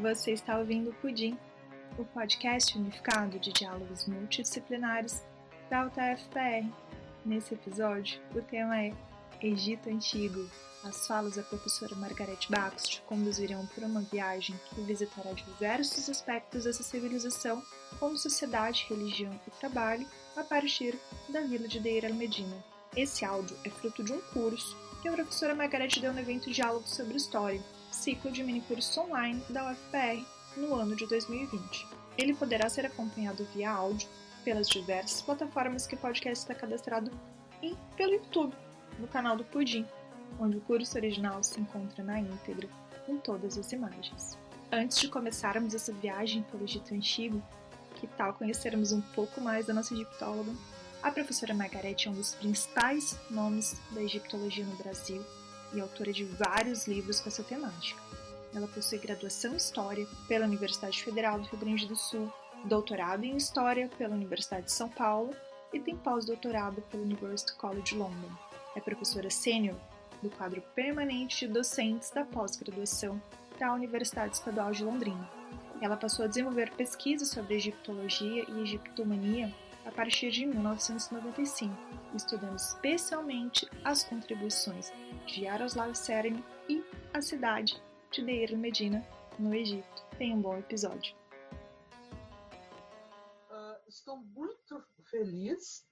Você está ouvindo o Pudim, o podcast unificado de diálogos multidisciplinares da UTF-PR. Nesse episódio, o tema é Egito Antigo. As falas da professora Margarete Bacos te conduzirão por uma viagem que visitará diversos aspectos dessa civilização, como sociedade, religião e trabalho, a partir da vila de Deir el-Medina. Esse áudio é fruto de um curso que a professora Margarete deu no evento Diálogo sobre História, ciclo de minicursos online da UFPR no ano de 2020. Ele poderá ser acompanhado via áudio pelas diversas plataformas que o podcast está cadastrado e pelo YouTube, no canal do Pudim, onde o curso original se encontra na íntegra, com todas as imagens. Antes de começarmos essa viagem pelo Egito Antigo, que tal conhecermos um pouco mais da nossa egiptóloga? A professora Margarete é um dos principais nomes da egiptologia no Brasil e autora de vários livros com essa temática. Ela possui graduação em História pela Universidade Federal do Rio Grande do Sul, doutorado em História pela Universidade de São Paulo e tem pós-doutorado pelo University College London. É professora sênior do quadro permanente de docentes da pós-graduação da Universidade Estadual de Londrina. Ela passou a desenvolver pesquisas sobre egiptologia e egiptomania a partir de 1995, estudando especialmente as contribuições de Yaroslav Selim e a cidade de Deir el-Medina, no Egito. Tem um bom episódio. Uh, estou muito feliz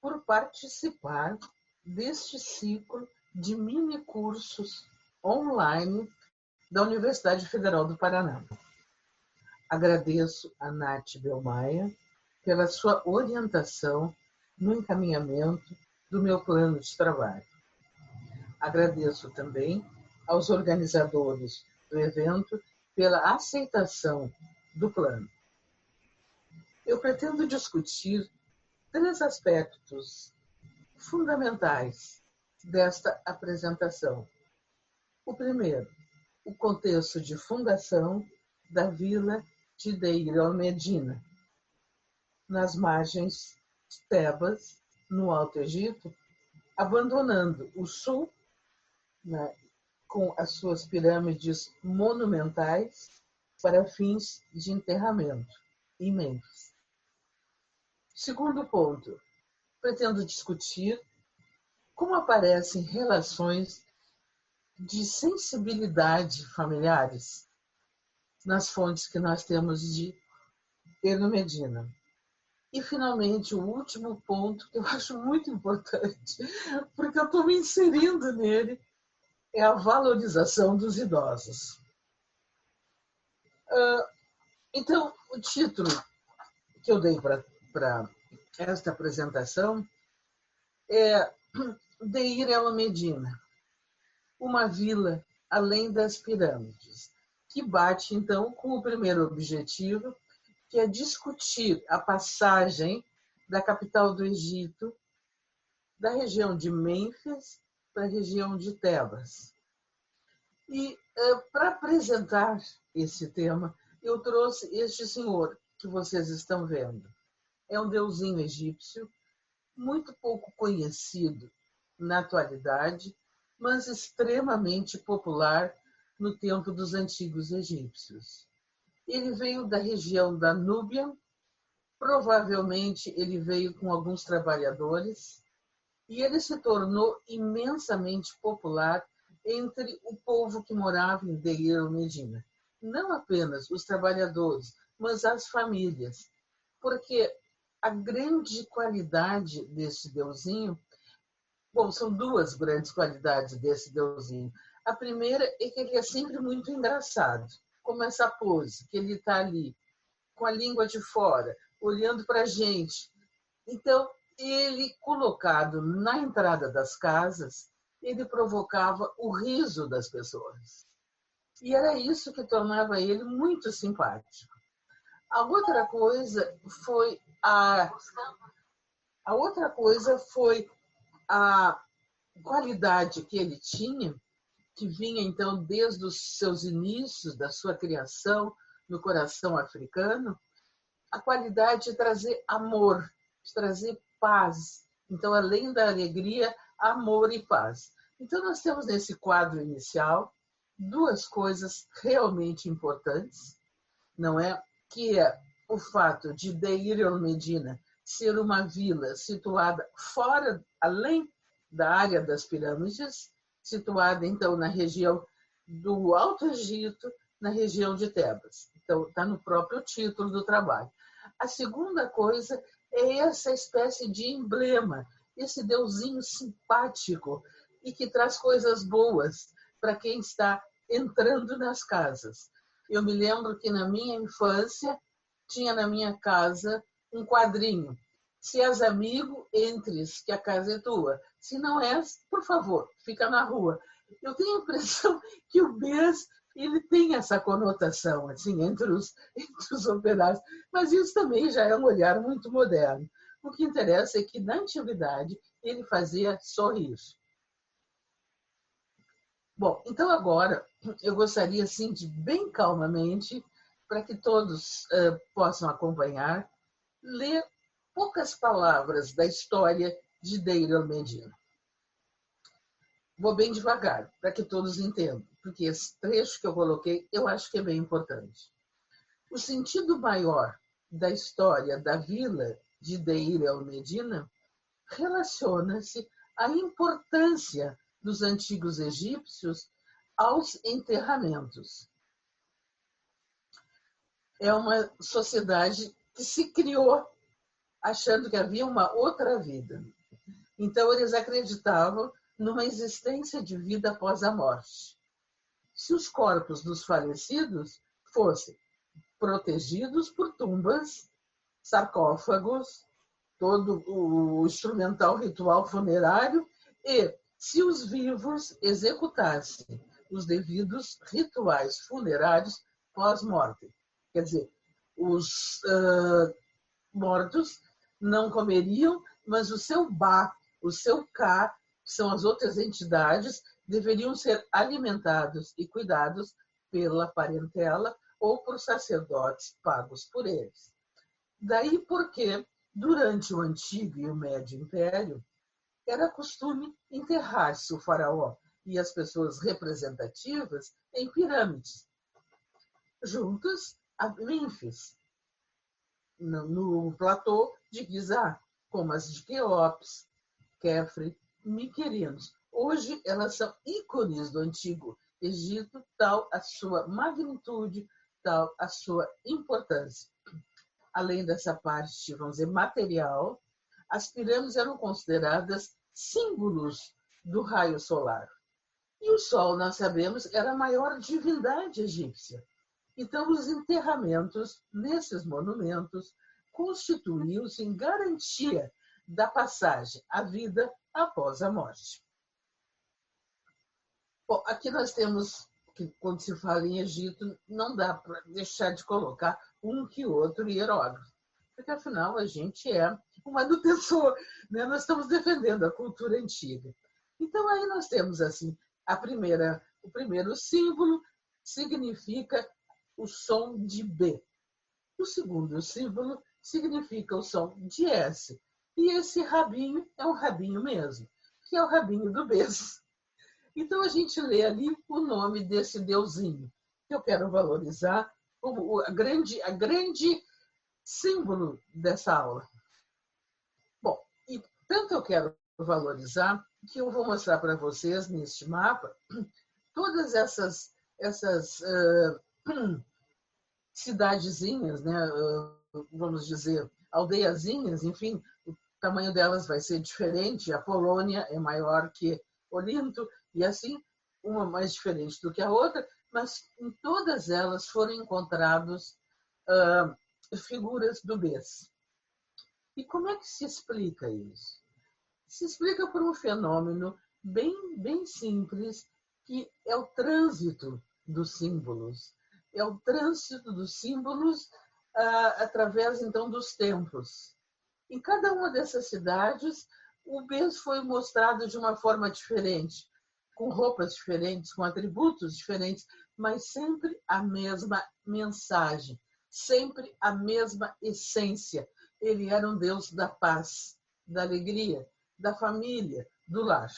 por participar deste ciclo de mini cursos online da Universidade Federal do Paraná. Agradeço a Nath Belmaia pela sua orientação no encaminhamento do meu plano de trabalho. Agradeço também aos organizadores do evento pela aceitação do plano. Eu pretendo discutir três aspectos fundamentais desta apresentação. O primeiro, o contexto de fundação da vila de Deir el-Medina, nas margens de Tebas, no Alto Egito, abandonando o sul né, com as suas pirâmides monumentais para fins de enterramento em Mênfis. Segundo ponto, pretendo discutir como aparecem relações de sensibilidade familiares nas fontes que nós temos de Eno Medina. E, finalmente, o último ponto que eu acho muito importante, porque eu estou me inserindo nele, é a valorização dos idosos. Ah, então, o título que eu dei para esta apresentação é Deir El Medina, uma vila além das pirâmides, que bate, então, com o primeiro objetivo, que é discutir a passagem da capital do Egito, da região de Mênfis para a região de Tebas. E é, para apresentar esse tema, eu trouxe este senhor que vocês estão vendo. É um deusinho egípcio, muito pouco conhecido na atualidade, mas extremamente popular no tempo dos antigos egípcios. Ele veio da região da Núbia, provavelmente ele veio com alguns trabalhadores, e ele se tornou imensamente popular entre o povo que morava em Deir Medina. Não apenas os trabalhadores, mas as famílias, porque a grande qualidade desse deusinho, bom, são duas grandes qualidades desse deusinho. A primeira é que ele é sempre muito engraçado como essa pose, que ele está ali, com a língua de fora, olhando para a gente. Então, ele, colocado na entrada das casas, ele provocava o riso das pessoas. E era isso que tornava ele muito simpático. A outra coisa foi a a outra coisa foi a qualidade que ele tinha que vinha então desde os seus inícios da sua criação no coração africano, a qualidade de trazer amor, de trazer paz. Então, além da alegria, amor e paz. Então, nós temos nesse quadro inicial duas coisas realmente importantes, não é? Que é o fato de Deir el Medina ser uma vila situada fora, além da área das pirâmides, situada então na região do Alto Egito, na região de Tebas. Então, está no próprio título do trabalho. A segunda coisa é essa espécie de emblema, esse deusinho simpático e que traz coisas boas para quem está entrando nas casas. Eu me lembro que na minha infância tinha na minha casa um quadrinho. Se és amigo, entres, que a casa é tua. Se não és, por favor, fica na rua. Eu tenho a impressão que o BES ele tem essa conotação assim entre os, entre os operários, mas isso também já é um olhar muito moderno. O que interessa é que na antiguidade ele fazia sorrir. Bom, então agora eu gostaria assim de bem calmamente para que todos uh, possam acompanhar ler poucas palavras da história de Deir Medina. Vou bem devagar, para que todos entendam, porque esse trecho que eu coloquei eu acho que é bem importante. O sentido maior da história da vila de Deir el Medina relaciona-se à importância dos antigos egípcios aos enterramentos. É uma sociedade que se criou achando que havia uma outra vida. Então, eles acreditavam numa existência de vida após a morte. Se os corpos dos falecidos fossem protegidos por tumbas, sarcófagos, todo o instrumental ritual funerário, e se os vivos executassem os devidos rituais funerários pós-morte. Quer dizer, os uh, mortos não comeriam, mas o seu Ba, o seu Ka, são as outras entidades, deveriam ser alimentados e cuidados pela parentela ou por sacerdotes pagos por eles. Daí porque, durante o Antigo e o Médio Império, era costume enterrar-se o faraó e as pessoas representativas em pirâmides, juntas a Mênfis, no platô de Gizá, como as de Queops, Kefre Miquerinos. Hoje elas são ícones do antigo Egito, tal a sua magnitude, tal a sua importância. Além dessa parte, vamos dizer, material, as pirâmides eram consideradas símbolos do raio solar. E o Sol, nós sabemos, era a maior divindade egípcia. Então, os enterramentos nesses monumentos constituíam-se em garantia da passagem à vida após a morte. Bom, aqui nós temos que, quando se fala em Egito, não dá para deixar de colocar um que outro hierógrafo, porque afinal a gente é uma manutenção, né? nós estamos defendendo a cultura antiga. Então aí nós temos assim, a primeira, o primeiro símbolo significa o som de B. O segundo símbolo significa o som de S. E esse rabinho é um rabinho mesmo, que é o rabinho do beijo. Então a gente lê ali o nome desse deusinho, que eu quero valorizar, o, a, grande, a grande símbolo dessa aula. Bom, e tanto eu quero valorizar que eu vou mostrar para vocês neste mapa todas essas, essas uh, cidadezinhas, né, uh, vamos dizer, aldeiazinhas, enfim, o tamanho delas vai ser diferente. A Polônia é maior que Olinto, e assim, uma mais diferente do que a outra, mas em todas elas foram encontrados uh, figuras do Bes. E como é que se explica isso? Se explica por um fenômeno bem, bem simples, que é o trânsito dos símbolos. É o trânsito dos símbolos uh, através, então, dos tempos. Em cada uma dessas cidades, o Bens foi mostrado de uma forma diferente, com roupas diferentes, com atributos diferentes, mas sempre a mesma mensagem, sempre a mesma essência. Ele era um Deus da paz, da alegria, da família, do lar.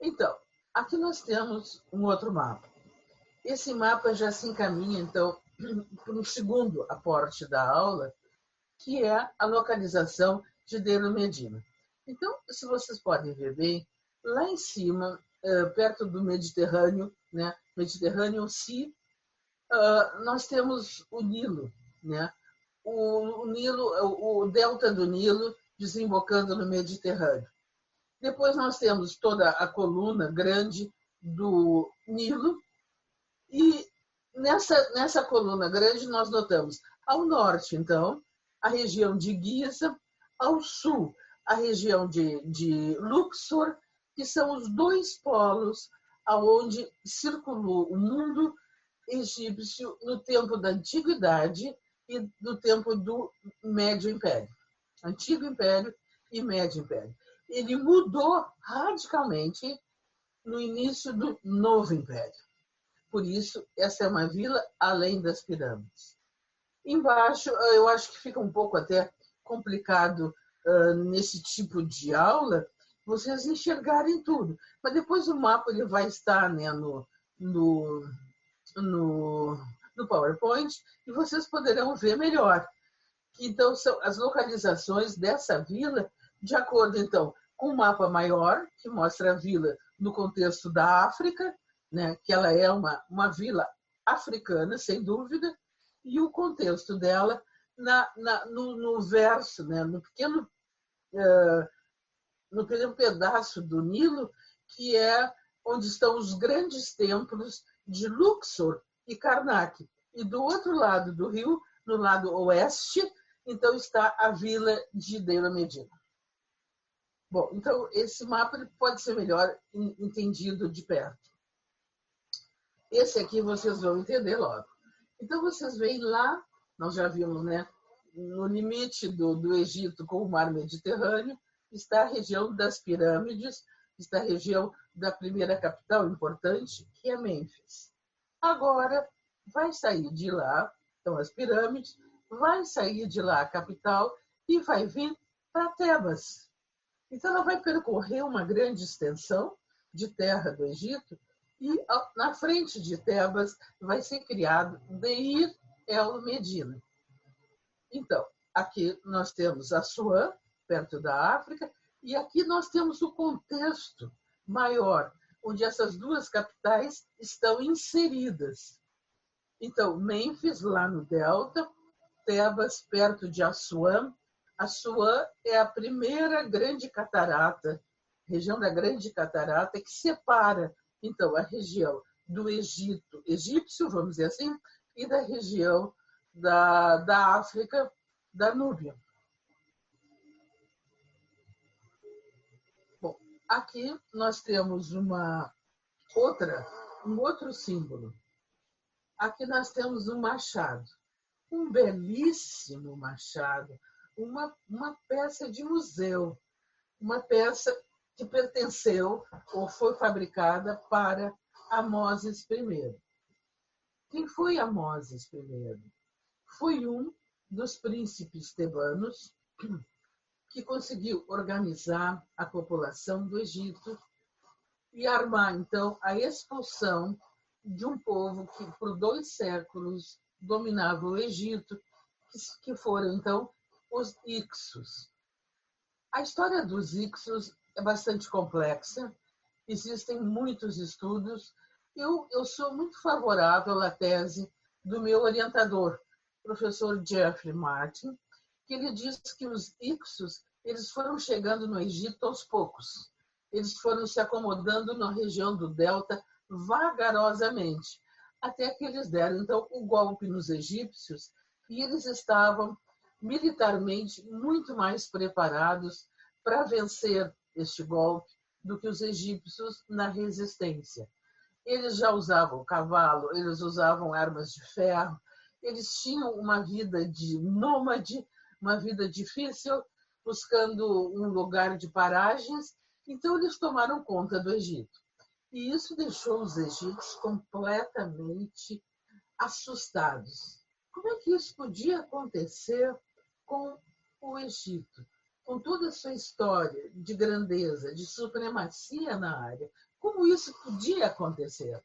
Então, Aqui nós temos um outro mapa. Esse mapa já se encaminha, então, para um segundo aporte da aula, que é a localização de Deiro Medina. Então, se vocês podem ver bem, lá em cima, eh, perto do Mediterrâneo, né, Mediterrâneo Sea, ah, nós temos o Nilo, né? O, Nilo, o delta do Nilo desembocando no Mediterrâneo. Depois nós temos toda a coluna grande do Nilo e nessa nessa coluna grande nós notamos ao norte, então, a região de Giza, ao sul, a região de, de Luxor, que são os dois polos aonde circulou o mundo egípcio no tempo da antiguidade e do tempo do Médio Império. Antigo Império e Médio Império. Ele mudou radicalmente no início do Novo Império. Por isso, essa é uma vila além das pirâmides. Embaixo, eu acho que fica um pouco até complicado uh, nesse tipo de aula vocês enxergarem tudo. Mas depois o mapa ele vai estar né, no, no no, no PowerPoint e vocês poderão ver melhor. Então, são as localizações dessa vila, de acordo, então, com um mapa maior, que mostra a vila no contexto da África, né, que ela é uma, uma vila africana, sem dúvida, e o contexto dela na, na no, no, verso, né, no, pequeno, uh, no pequeno pedaço do Nilo, que é onde estão os grandes templos de Luxor e Karnak. E do outro lado do rio, no lado oeste, então está a vila de Deira Medina. Bom, então esse mapa pode ser melhor entendido de perto. Esse aqui vocês vão entender logo. Então vocês veem lá, nós já vimos, né? No limite do, do Egito com o mar Mediterrâneo, está a região das pirâmides, está a região da primeira capital importante, que é Mênfis. Agora, vai sair de lá, então as pirâmides, vai sair de lá a capital e vai vir para Tebas. Então, ela vai percorrer uma grande extensão de terra do Egito e na frente de Tebas vai ser criado Deir El Medina. Então, aqui nós temos Assuã, perto da África, e aqui nós temos o contexto maior, onde essas duas capitais estão inseridas. Então, Mênfis, lá no Delta, Tebas, perto de Assuã. Assuã é a primeira grande catarata, região da Grande Catarata, que separa, então, a região do Egito egípcio, vamos dizer assim, e da região da, da África, da Núbia. Aqui nós temos uma outra, um outro símbolo. Aqui nós temos um machado, um belíssimo machado, uma, uma peça de museu, uma peça que pertenceu ou foi fabricada para Amoses I. Quem foi Amoses I? Foi um dos príncipes tebanos que conseguiu organizar a população do Egito e armar, então, a expulsão de um povo que, por dois séculos, dominava o Egito, que foram, então, os Ixos. A história dos Ixos é bastante complexa, existem muitos estudos. Eu, eu sou muito favorável à tese do meu orientador, professor Jeffrey Martin, que ele diz que os Ixos eles foram chegando no Egito aos poucos. Eles foram se acomodando na região do Delta vagarosamente, até que eles deram então o golpe nos egípcios e eles estavam militarmente muito mais preparados para vencer este golpe do que os egípcios na resistência. Eles já usavam cavalo, eles usavam armas de ferro, eles tinham uma vida de nômade uma vida difícil, buscando um lugar de paragens. Então, eles tomaram conta do Egito. E isso deixou os egípcios completamente assustados. Como é que isso podia acontecer com o Egito? Com toda a sua história de grandeza, de supremacia na área, como isso podia acontecer.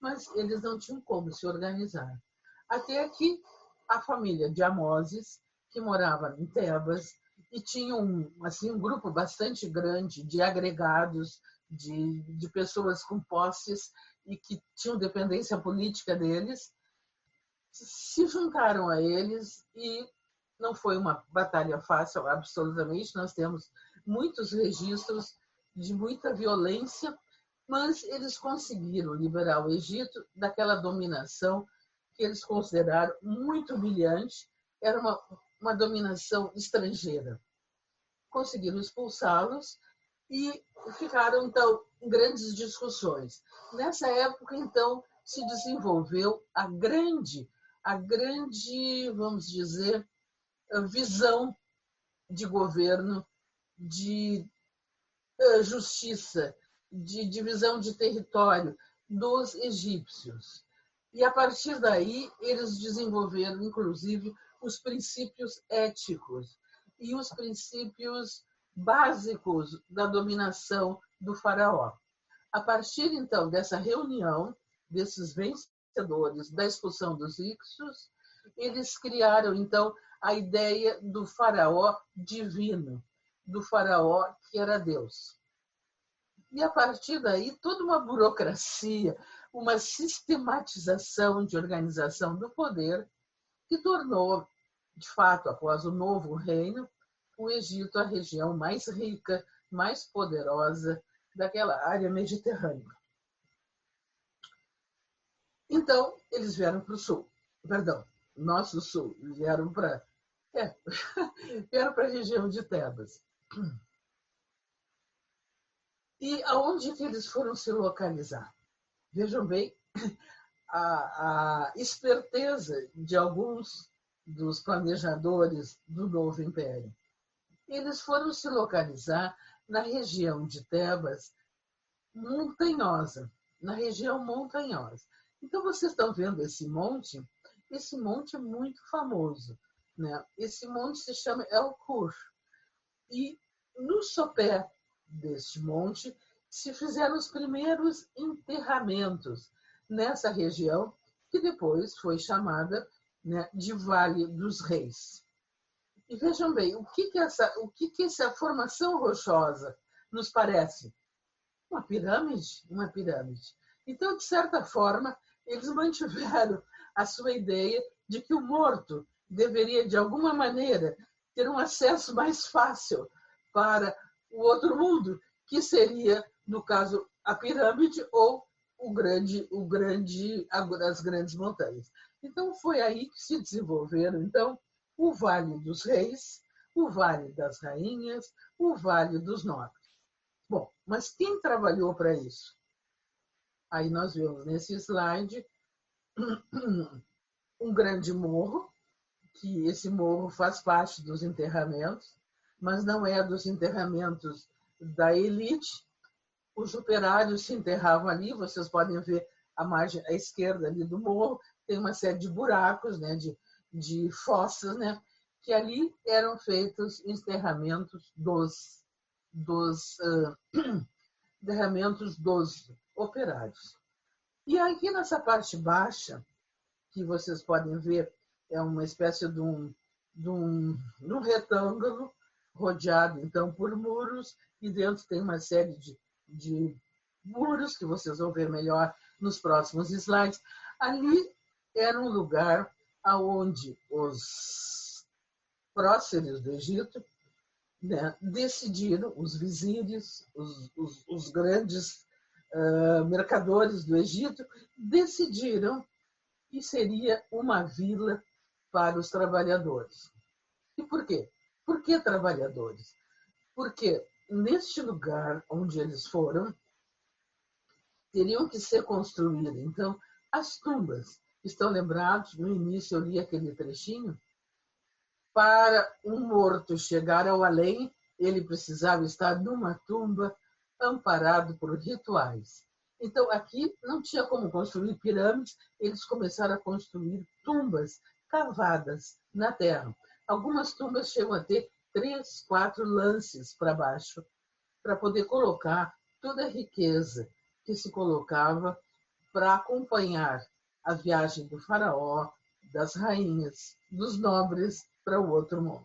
Mas eles não tinham como se organizar. Até que a família de Amoses, que morava em Tebas, e tinha um, assim, um grupo bastante grande de agregados, de, de pessoas com posses e que tinham dependência política deles, se juntaram a eles e não foi uma batalha fácil, absolutamente. Nós temos muitos registros de muita violência, mas eles conseguiram liberar o Egito daquela dominação que eles consideraram muito humilhante, era uma, uma dominação estrangeira. Conseguiram expulsá-los e ficaram, então, grandes discussões. Nessa época, então, se desenvolveu a grande, a grande, vamos dizer, visão de governo, de eh, justiça, de divisão de território dos egípcios. E a partir daí, eles desenvolveram, inclusive, os princípios éticos e os princípios básicos da dominação do faraó. A partir, então, dessa reunião, desses vencedores da expulsão dos Ixos, eles criaram, então, a ideia do faraó divino, do faraó que era Deus. E a partir daí, toda uma burocracia, uma sistematização de organização do poder que tornou, de fato, após o novo reino, o Egito a região mais rica, mais poderosa daquela área mediterrânea. Então, eles vieram para o sul, perdão, nosso sul, vieram para é, vieram para a região de Tebas. E aonde que eles foram se localizar? Vejam bem a, a esperteza de alguns dos planejadores do novo império. Eles foram se localizar na região de Tebas montanhosa, na região montanhosa. Então vocês estão vendo esse monte? Esse monte é muito famoso. Né? Esse monte se chama El Kur. E no sopé deste monte se fizeram os primeiros enterramentos nessa região, que depois foi chamada né, de Vale dos Reis. E vejam bem, o que, que, essa, o que, que essa formação rochosa nos parece? Uma pirâmide? Uma pirâmide. Então, de certa forma, eles mantiveram a sua ideia de que o morto deveria, de alguma maneira, ter um acesso mais fácil para o outro mundo, que seria, no caso, a pirâmide ou o grande, o grande, as grandes montanhas. Então foi aí que se desenvolveram então o Vale dos Reis, o Vale das Rainhas, o Vale dos Nobres. Bom, mas quem trabalhou para isso? Aí nós vemos nesse slide um grande morro que esse morro faz parte dos enterramentos, mas não é dos enterramentos da elite. Os operários se enterravam ali, vocês podem ver a margem à esquerda ali do morro, tem uma série de buracos, né, de, de fossas, né, que ali eram feitos enterramentos dos, dos uh, enterramentos dos operários. E aqui nessa parte baixa, que vocês podem ver é uma espécie de um, de um, de um retângulo rodeado então por muros e dentro tem uma série de, de muros que vocês vão ver melhor nos próximos slides. Ali era um lugar aonde os próceres do Egito né, decidiram, os vizires, os, os, os grandes uh, mercadores do Egito, decidiram que seria uma vila para os trabalhadores. E por quê? Por que trabalhadores? Porque neste lugar onde eles foram, teriam que ser construídas, então, as tumbas. Estão lembrados? No início eu li aquele trechinho. Para um morto chegar ao além, ele precisava estar numa tumba amparado por rituais. Então, aqui não tinha como construir pirâmides, eles começaram a construir tumbas cavadas na terra. Algumas tumbas chegam a ter três, quatro lances para baixo, para poder colocar toda a riqueza que se colocava para acompanhar a viagem do faraó, das rainhas, dos nobres para o outro mundo.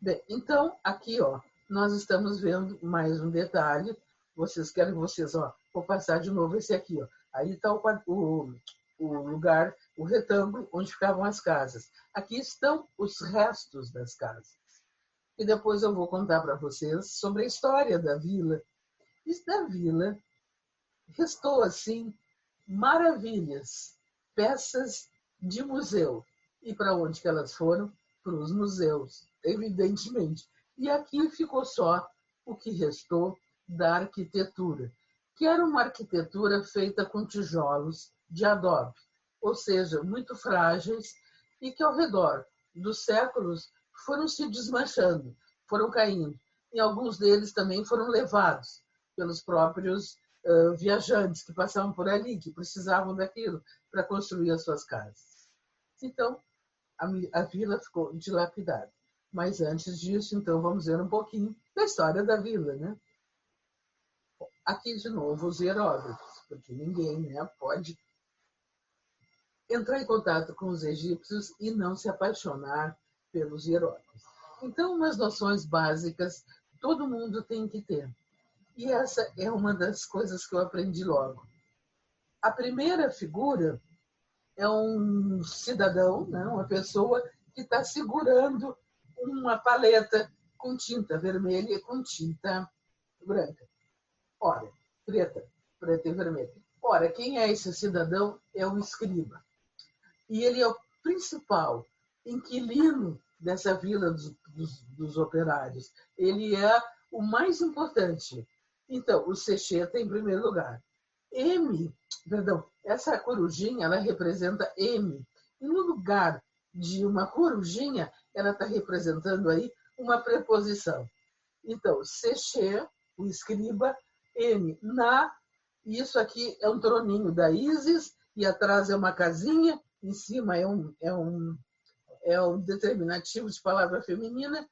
Bem, então aqui, ó, nós estamos vendo mais um detalhe. Vocês querem vocês, ó, vou passar de novo esse aqui, ó. Aí está o, o, o lugar, o retângulo onde ficavam as casas. Aqui estão os restos das casas. E depois eu vou contar para vocês sobre a história da vila. E da vila restou assim maravilhas, peças de museu. E para onde que elas foram? Para os museus, evidentemente. E aqui ficou só o que restou da arquitetura, que era uma arquitetura feita com tijolos de adobe, ou seja, muito frágeis e que ao redor dos séculos foram se desmanchando, foram caindo. E alguns deles também foram levados pelos próprios uh, viajantes que passavam por ali, que precisavam daquilo para construir as suas casas. Então, a, a vila ficou dilapidada. Mas antes disso, então, vamos ver um pouquinho da história da vila, né? Aqui, de novo, os hieróglifos, porque ninguém né, pode entrar em contato com os egípcios e não se apaixonar pelos hieróglifos. Então, umas noções básicas todo mundo tem que ter. E essa é uma das coisas que eu aprendi logo. A primeira figura é um cidadão, né, uma pessoa que está segurando uma paleta com tinta vermelha e com tinta branca. Ora, preta, preta e vermelha. Ora, quem é esse cidadão? É o escriba. E ele é o principal inquilino dessa vila dos, dos, dos operários. Ele é o mais importante. Então, o Secheta em primeiro lugar. M, perdão, essa corujinha, ela representa M. E no lugar de uma corujinha, ela está representando aí uma preposição. Então, Seche, o escriba, M, na, isso aqui é um troninho da Isis, e atrás é uma casinha, em cima é um, é um, é um determinativo de palavra feminina,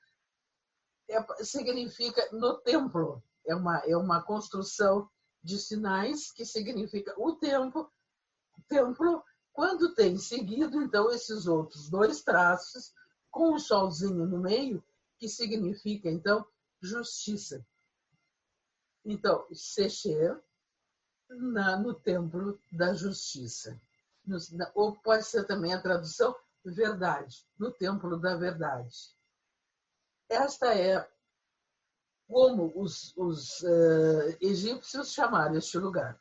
é, significa no templo. É uma, é uma construção de sinais que significa o tempo, templo, quando tem seguido, então, esses outros dois traços, com o solzinho no meio, que significa, então, justiça. Então, Secher, no templo da justiça. Ou pode ser também a tradução verdade, no templo da verdade. Esta é como os, os uh, egípcios chamaram este lugar.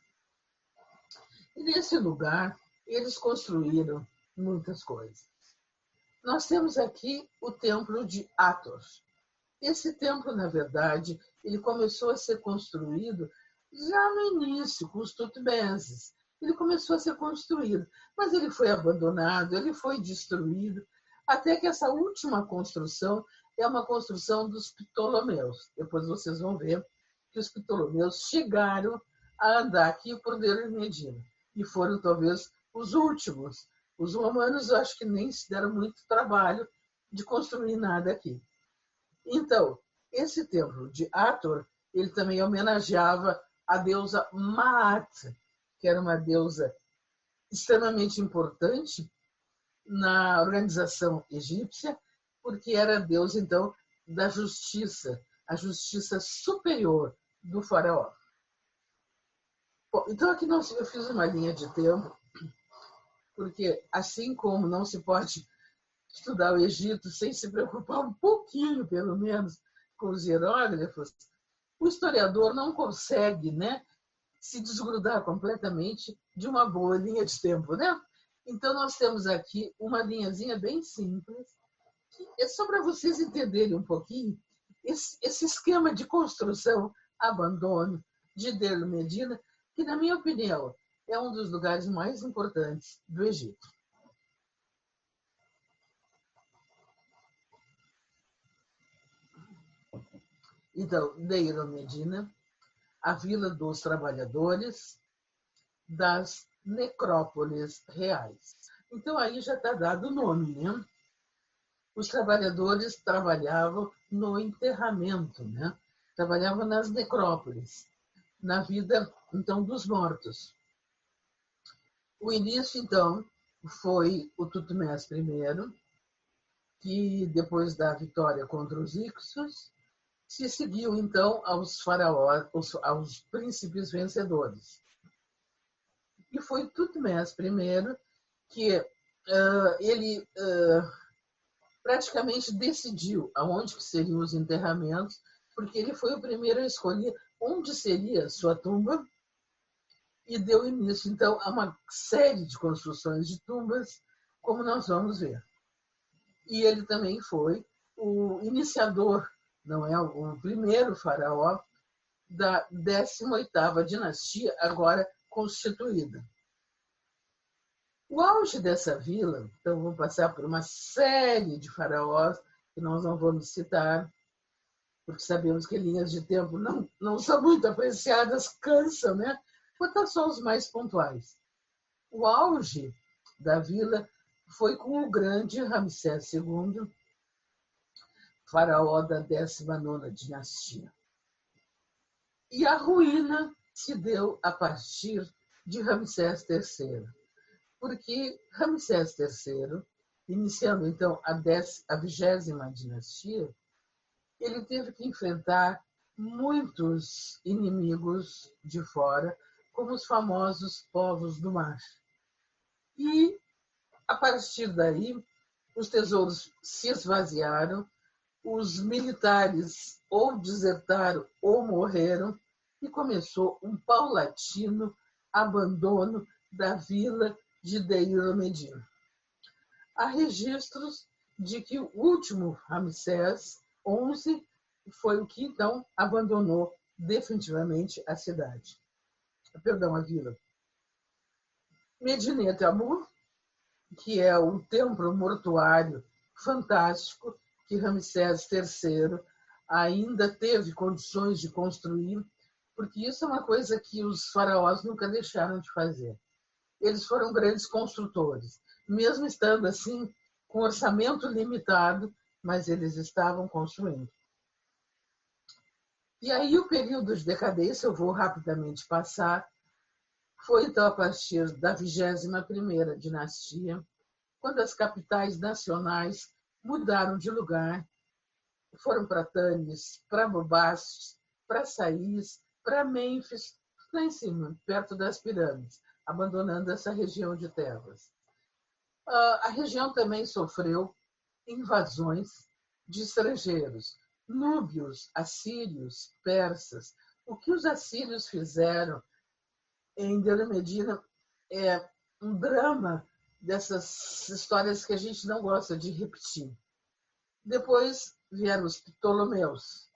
E nesse lugar, eles construíram muitas coisas. Nós temos aqui o templo de Athos. Esse templo, na verdade, ele começou a ser construído já no início, com os tutbenses. Ele começou a ser construído, mas ele foi abandonado, ele foi destruído, até que essa última construção é uma construção dos Ptolomeus. Depois vocês vão ver que os Ptolomeus chegaram a andar aqui por Deir Medina e foram talvez os últimos. Os romanos eu acho que nem se deram muito trabalho de construir nada aqui. Então, esse templo de Ator, ele também homenageava a deusa Maat, que era uma deusa extremamente importante na organização egípcia, porque era Deus, então, da justiça, a justiça superior do faraó. Bom, então, aqui eu fiz uma linha de tempo, porque assim como não se pode estudar o Egito sem se preocupar um pouquinho, pelo menos, com os hieróglifos, o historiador não consegue né, se desgrudar completamente de uma boa linha de tempo. Né? Então, nós temos aqui uma linhazinha bem simples, que é só para vocês entenderem um pouquinho esse, esse esquema de construção, abandono de Derlo Medina, que, na minha opinião, é um dos lugares mais importantes do Egito. Então, Deiro Medina, a Vila dos Trabalhadores das Necrópolis Reais. Então, aí já está dado o nome, né? Os trabalhadores trabalhavam no enterramento, né? trabalhava nas necrópolis, na vida então dos mortos. O início então foi o Tutmés I, que depois da vitória contra os Ixos, se seguiu então aos faraós, aos príncipes vencedores. E foi Tutmés I que uh, ele uh, praticamente decidiu aonde que seriam os enterramentos, porque ele foi o primeiro a escolher onde seria sua tumba e deu início então a uma série de construções de tumbas, como nós vamos ver. E ele também foi o iniciador, não é o primeiro faraó da 18ª dinastia agora constituída. O auge dessa vila, então vamos passar por uma série de faraós que nós não vamos citar, porque sabemos que linhas de tempo não, não são muito apreciadas, cansam, né? Vou dar só os mais pontuais. O auge da vila foi com o grande Ramsés II, faraó da 19 dinastia. E a ruína se deu a partir de Ramsés III porque Ramsés III, iniciando então a, dez, a vigésima dinastia, ele teve que enfrentar muitos inimigos de fora, como os famosos povos do mar. E, a partir daí, os tesouros se esvaziaram, os militares ou desertaram ou morreram, e começou um paulatino abandono da vila de Deir Medina. Há registros de que o último Ramsés XI foi o que então abandonou definitivamente a cidade. Perdão, a vila. Medinet Abu, que é um templo mortuário fantástico que Ramsés III ainda teve condições de construir, porque isso é uma coisa que os faraós nunca deixaram de fazer eles foram grandes construtores. Mesmo estando assim, com orçamento limitado, mas eles estavam construindo. E aí o período de decadência, eu vou rapidamente passar, foi então a partir da 21ª dinastia, quando as capitais nacionais mudaram de lugar, foram para Tânis, para Bobastes, para Saís, para Mênfis, lá em cima, perto das pirâmides abandonando essa região de Tebas. A região também sofreu invasões de estrangeiros, núbios, assírios, persas. O que os assírios fizeram em Medina é um drama dessas histórias que a gente não gosta de repetir. Depois vieram os Ptolomeus,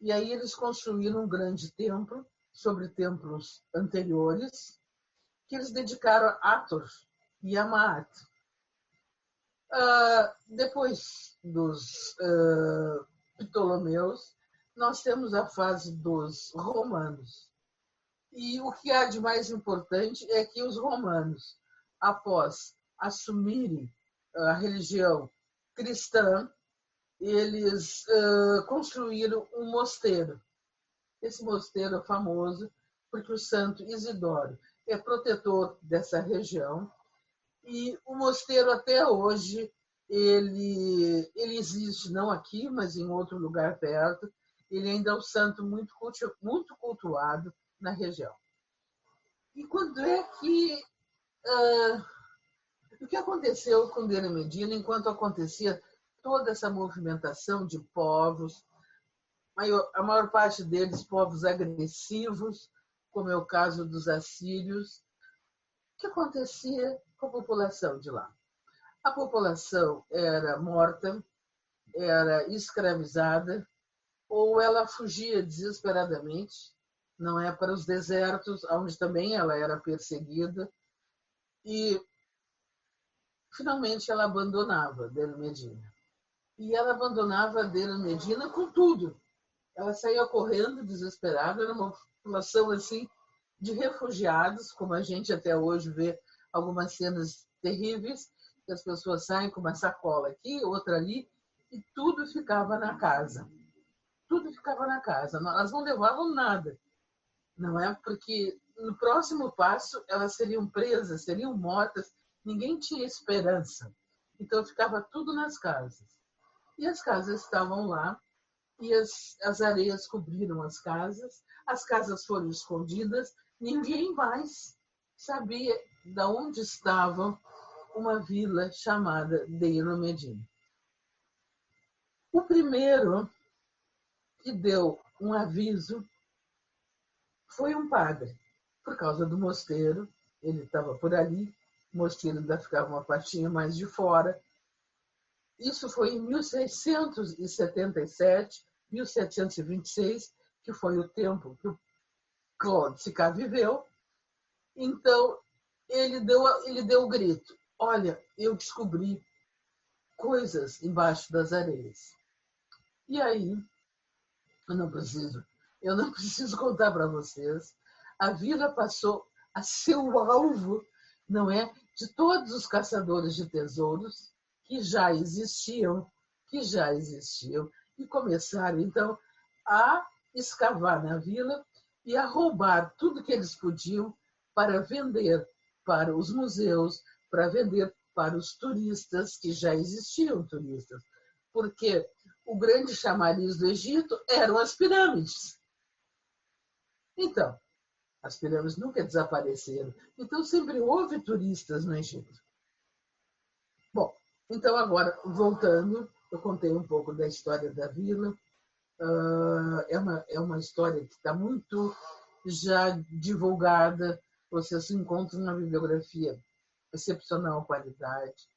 e aí eles construíram um grande templo sobre templos anteriores, que eles dedicaram a Ator e a Maat. Uh, depois dos uh, Ptolomeus, nós temos a fase dos romanos. E o que há de mais importante é que os romanos, após assumirem a religião cristã, eles uh, construíram um mosteiro. Esse mosteiro é famoso porque o santo Isidoro é protetor dessa região e o mosteiro até hoje ele, ele existe não aqui, mas em outro lugar perto. Ele ainda é um santo muito, muito cultuado na região. E quando é que uh, o que aconteceu com Dele Medina enquanto acontecia toda essa movimentação de povos, a maior parte deles povos agressivos, como é o caso dos assírios, o que acontecia com a população de lá? A população era morta, era escravizada, ou ela fugia desesperadamente, não é para os desertos, onde também ela era perseguida, e finalmente ela abandonava Del Medina. E ela abandonava Del Medina com tudo. Ela saía correndo desesperada, era uma população assim de refugiados, como a gente até hoje vê algumas cenas terríveis, que as pessoas saem com uma sacola aqui, outra ali, e tudo ficava na casa. Tudo ficava na casa. Elas não levavam nada, não é? Porque no próximo passo elas seriam presas, seriam mortas, ninguém tinha esperança. Então ficava tudo nas casas. E as casas estavam lá, e as, as areias cobriram as casas, as casas foram escondidas, ninguém mais sabia de onde estava uma vila chamada Deiro Medina. O primeiro que deu um aviso foi um padre, por causa do mosteiro, ele estava por ali, mosteiro ainda ficava uma partinha mais de fora. Isso foi em 1677, 1726, que foi o tempo que o Claude Sicá viveu. Então, ele deu, ele deu o grito: Olha, eu descobri coisas embaixo das areias. E aí, eu não preciso, eu não preciso contar para vocês, a vila passou a ser o alvo, não é, de todos os caçadores de tesouros que já existiam, que já existiam e começaram então a escavar na vila e a roubar tudo que eles podiam para vender para os museus, para vender para os turistas, que já existiam turistas, porque o grande chamariz do Egito eram as pirâmides. Então, as pirâmides nunca desapareceram. Então, sempre houve turistas no Egito. Bom, então agora, voltando, eu contei um pouco da história da vila. Uh, é, uma, é uma história que está muito já divulgada. Vocês encontram na bibliografia excepcional qualidade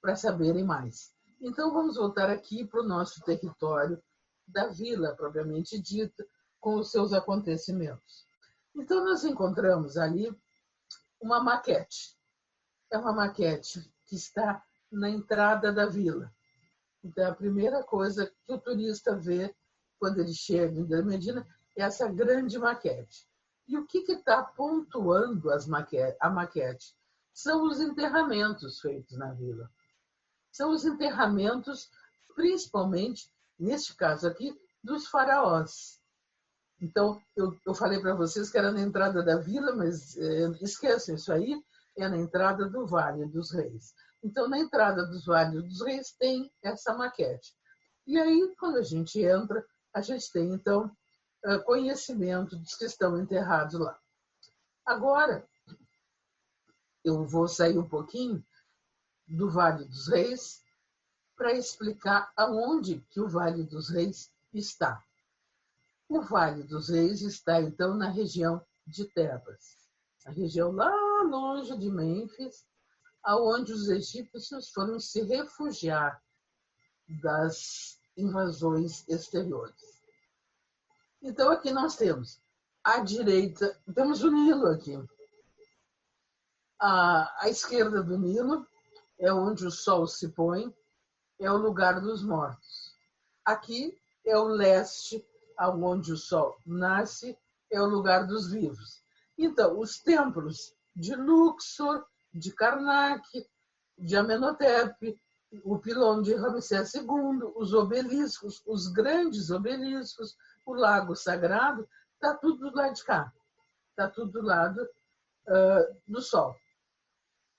para saberem mais. Então, vamos voltar aqui para o nosso território da vila, propriamente dita, com os seus acontecimentos. Então, nós encontramos ali uma maquete. É uma maquete que está na entrada da vila. Então, a primeira coisa que o turista vê quando ele chega em Medina é essa grande maquete. E o que está pontuando as maquete, a maquete? São os enterramentos feitos na vila são os enterramentos, principalmente, neste caso aqui, dos faraós. Então, eu, eu falei para vocês que era na entrada da vila, mas é, esqueçam, isso aí é na entrada do Vale dos Reis. Então, na entrada dos Vale dos Reis tem essa maquete. E aí, quando a gente entra, a gente tem, então, eh, conhecimento dos que estão enterrados lá. Agora, eu vou sair um pouquinho do Vale dos Reis para explicar aonde que o Vale dos Reis está. O Vale dos Reis está, então, na região de Tebas, a região lá longe de Mênfis, aonde os egípcios foram se refugiar das invasões exteriores. Então, aqui nós temos à direita, temos o Nilo aqui. À, à esquerda do Nilo é onde o sol se põe, é o lugar dos mortos. Aqui é o leste, onde o sol nasce, é o lugar dos vivos. Então, os templos de Luxor, de Karnak, de Amenhotep, o pilão de Ramsés II, os obeliscos, os grandes obeliscos, o lago sagrado, está tudo do lado de cá, está tudo do lado uh, do sol.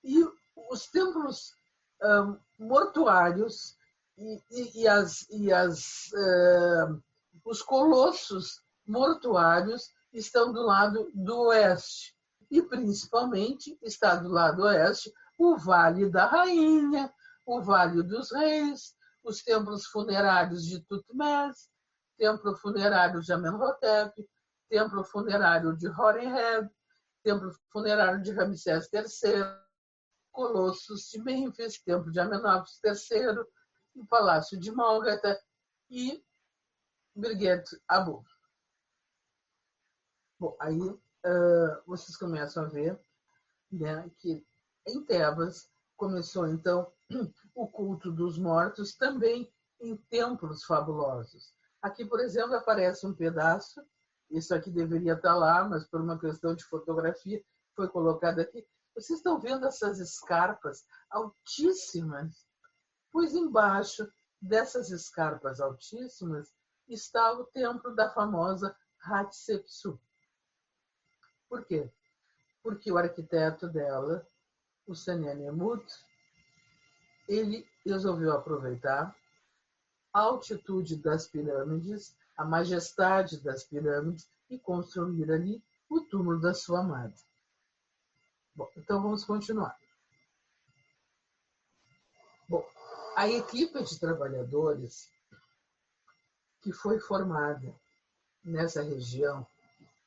E os templos um, mortuários e, e, e, as, e as, uh, os colossos mortuários estão do lado do oeste. E, principalmente, está do lado oeste o Vale da Rainha, o Vale dos Reis, os templos funerários de Tutmés, templo funerário de Amenhotep, templo funerário de Horemheb, templo funerário de Ramsés III, Colossos de Mênfis, Templo de Amenópolis III, o Palácio de Málgata e Birgit Abu. Bom, aí uh, vocês começam a ver né, que em Tebas começou então o culto dos mortos também em templos fabulosos. Aqui, por exemplo, aparece um pedaço, isso aqui deveria estar lá, mas por uma questão de fotografia foi colocado aqui, vocês estão vendo essas escarpas altíssimas? Pois embaixo dessas escarpas altíssimas está o templo da famosa Hatshepsut. Por quê? Porque o arquiteto dela, o Sanenemut, ele resolveu aproveitar a altitude das pirâmides, a majestade das pirâmides e construir ali o túmulo da sua amada. Bom, então vamos continuar. Bom, a equipe de trabalhadores que foi formada nessa região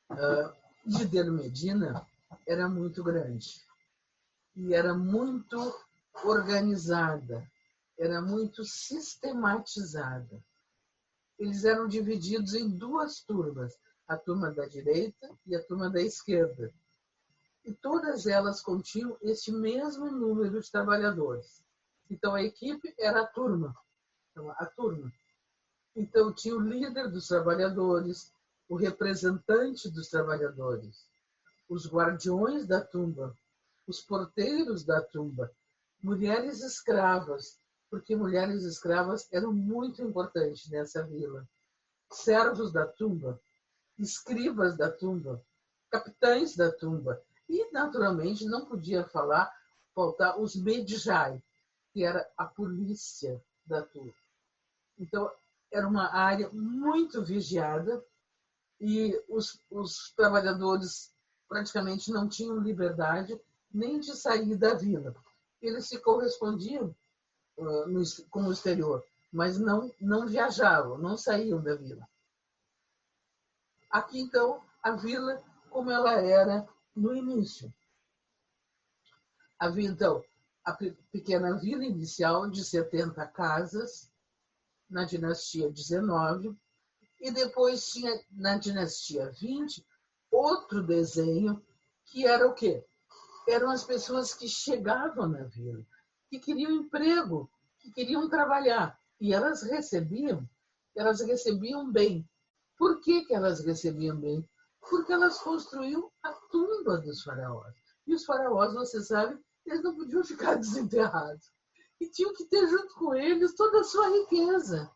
uh, de Del Medina era muito grande e era muito organizada, era muito sistematizada. Eles eram divididos em duas turmas, a turma da direita e a turma da esquerda. E todas elas continham esse mesmo número de trabalhadores. Então a equipe era a turma. Então, a turma. Então tinha o líder dos trabalhadores, o representante dos trabalhadores, os guardiões da tumba, os porteiros da tumba, mulheres escravas, porque mulheres escravas eram muito importantes nessa vila, servos da tumba, escribas da tumba, capitães da tumba. E, naturalmente, não podia falar, faltar os medjai, que era a polícia da tumba. Então, era uma área muito vigiada e os, os trabalhadores praticamente não tinham liberdade nem de sair da vila. Eles se correspondiam uh, no, com o exterior, mas não, não viajavam, não saíam da vila. Aqui, então, a vila como ela era no início. Havia, então, a pequena vila inicial de 70 casas, na dinastia 19, e depois tinha, na dinastia 20, outro desenho, que era o quê? Eram as pessoas que chegavam na vila, que queriam emprego, que queriam trabalhar, e elas recebiam, elas recebiam bem. Por que, que elas recebiam bem? Porque elas construíam a tumba dos faraós. E os faraós, você sabe, eles não podiam ficar desenterrados e tinham que ter junto com eles toda a sua riqueza.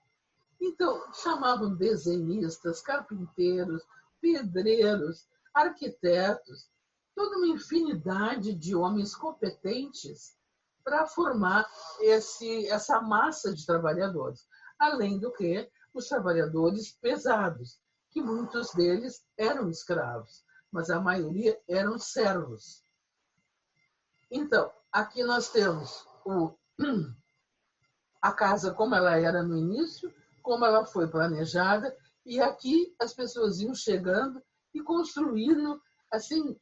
Então, chamavam desenhistas, carpinteiros, pedreiros, arquitetos, toda uma infinidade de homens competentes para formar esse, essa massa de trabalhadores. Além do que, os trabalhadores pesados, que muitos deles eram escravos, mas a maioria eram servos. Então, aqui nós temos o a casa como ela era no início, como ela foi planejada, e aqui as pessoas iam chegando e construindo, assim,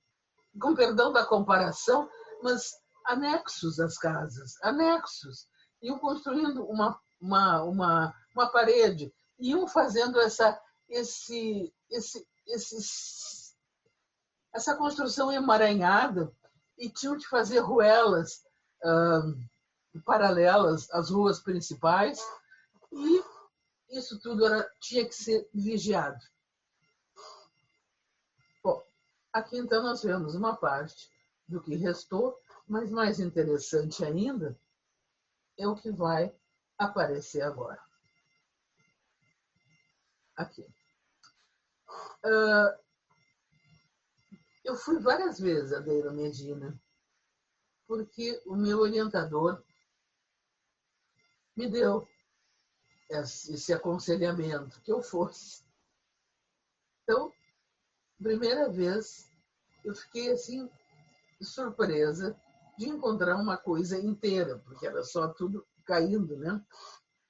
com perdão da comparação, mas anexos às casas, anexos. Iam construindo uma, uma, uma, uma parede, iam fazendo essa, esse, esse, esse, essa construção emaranhada e tinham que fazer ruelas paralelas às ruas principais, e isso tudo era, tinha que ser vigiado. Bom, aqui então nós vemos uma parte do que restou, mas mais interessante ainda é o que vai aparecer agora. Aqui. Uh, eu fui várias vezes a Deira Medina, porque o meu orientador me deu esse aconselhamento que eu fosse. Então, primeira vez, eu fiquei assim surpresa de encontrar uma coisa inteira, porque era só tudo caindo, né?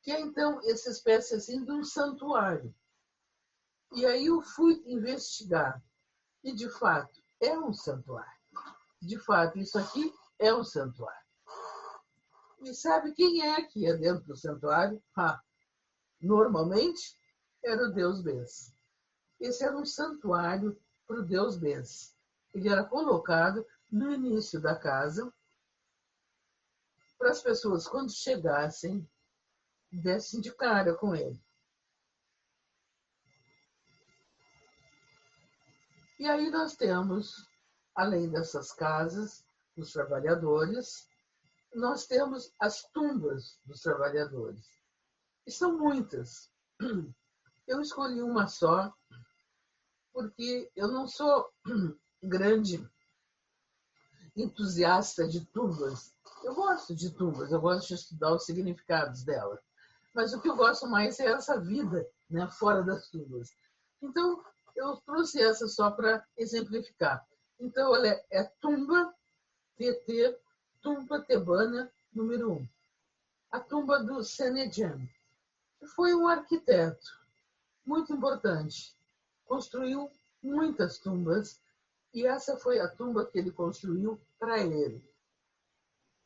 Que é então essa espécie assim de um santuário. E aí eu fui investigar e de fato é um santuário. De fato, isso aqui é um santuário. E sabe quem é que ia dentro do santuário? Ah, normalmente era o deus Bes. Esse era um santuário para o deus Bes. Ele era colocado no início da casa para as pessoas, quando chegassem, dessem de cara com ele. E aí nós temos, além dessas casas dos trabalhadores, nós temos as tumbas dos trabalhadores. E são muitas. Eu escolhi uma só, porque eu não sou grande entusiasta de tubas. Eu gosto de tubas, eu gosto de estudar os significados delas. Mas o que eu gosto mais é essa vida né, fora das tubas. Então, eu trouxe essa só para exemplificar. Então, olha, é tumba TT, tumba tebana número 1. Um. A tumba do Senedjan. Foi um arquiteto muito importante. Construiu muitas tumbas e essa foi a tumba que ele construiu para ele.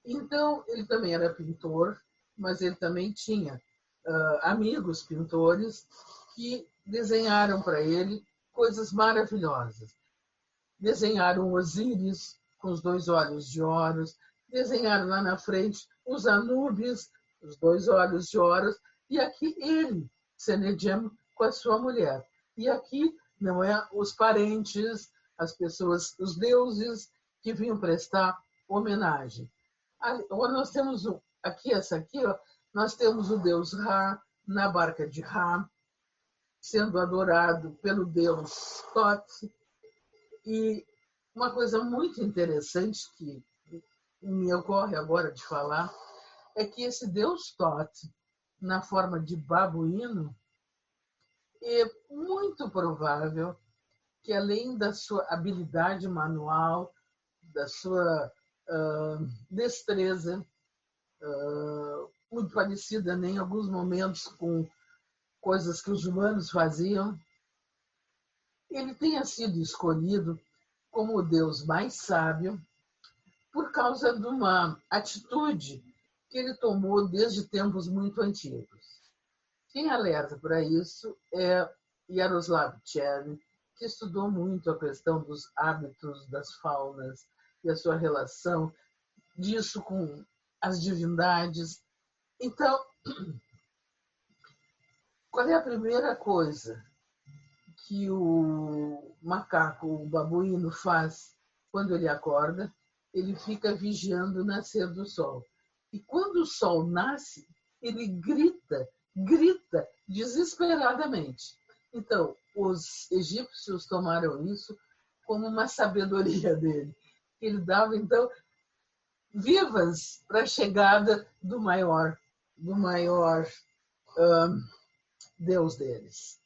Então, ele também era pintor, mas ele também tinha uh, amigos pintores que desenharam para ele coisas maravilhosas. Desenharam Osíris com os dois olhos de Horus, desenharam lá na frente os Anubis, os dois olhos de Horus, e aqui ele, Senedjem, com a sua mulher. E aqui não é os parentes, as pessoas, os deuses que vinham prestar homenagem. Nós temos aqui essa aqui, ó, nós temos o deus Ra na barca de Ra, sendo adorado pelo deus Thoth. E uma coisa muito interessante que me ocorre agora de falar é que esse deus Thoth, na forma de babuíno, é muito provável que, além da sua habilidade manual, da sua uh, destreza, uh, muito parecida né, em alguns momentos com coisas que os humanos faziam, ele tenha sido escolhido como o Deus mais sábio por causa de uma atitude que ele tomou desde tempos muito antigos. Quem alerta para isso é Yaroslav Tchern, que estudou muito a questão dos hábitos das faunas e a sua relação disso com as divindades. Então, qual é a primeira coisa que o macaco, o babuíno, faz quando ele acorda? Ele fica vigiando o nascer do sol. E quando o sol nasce, ele grita, grita desesperadamente. Então, os egípcios tomaram isso como uma sabedoria dele. Ele dava, então, vivas para a chegada do maior, do maior um, deus deles.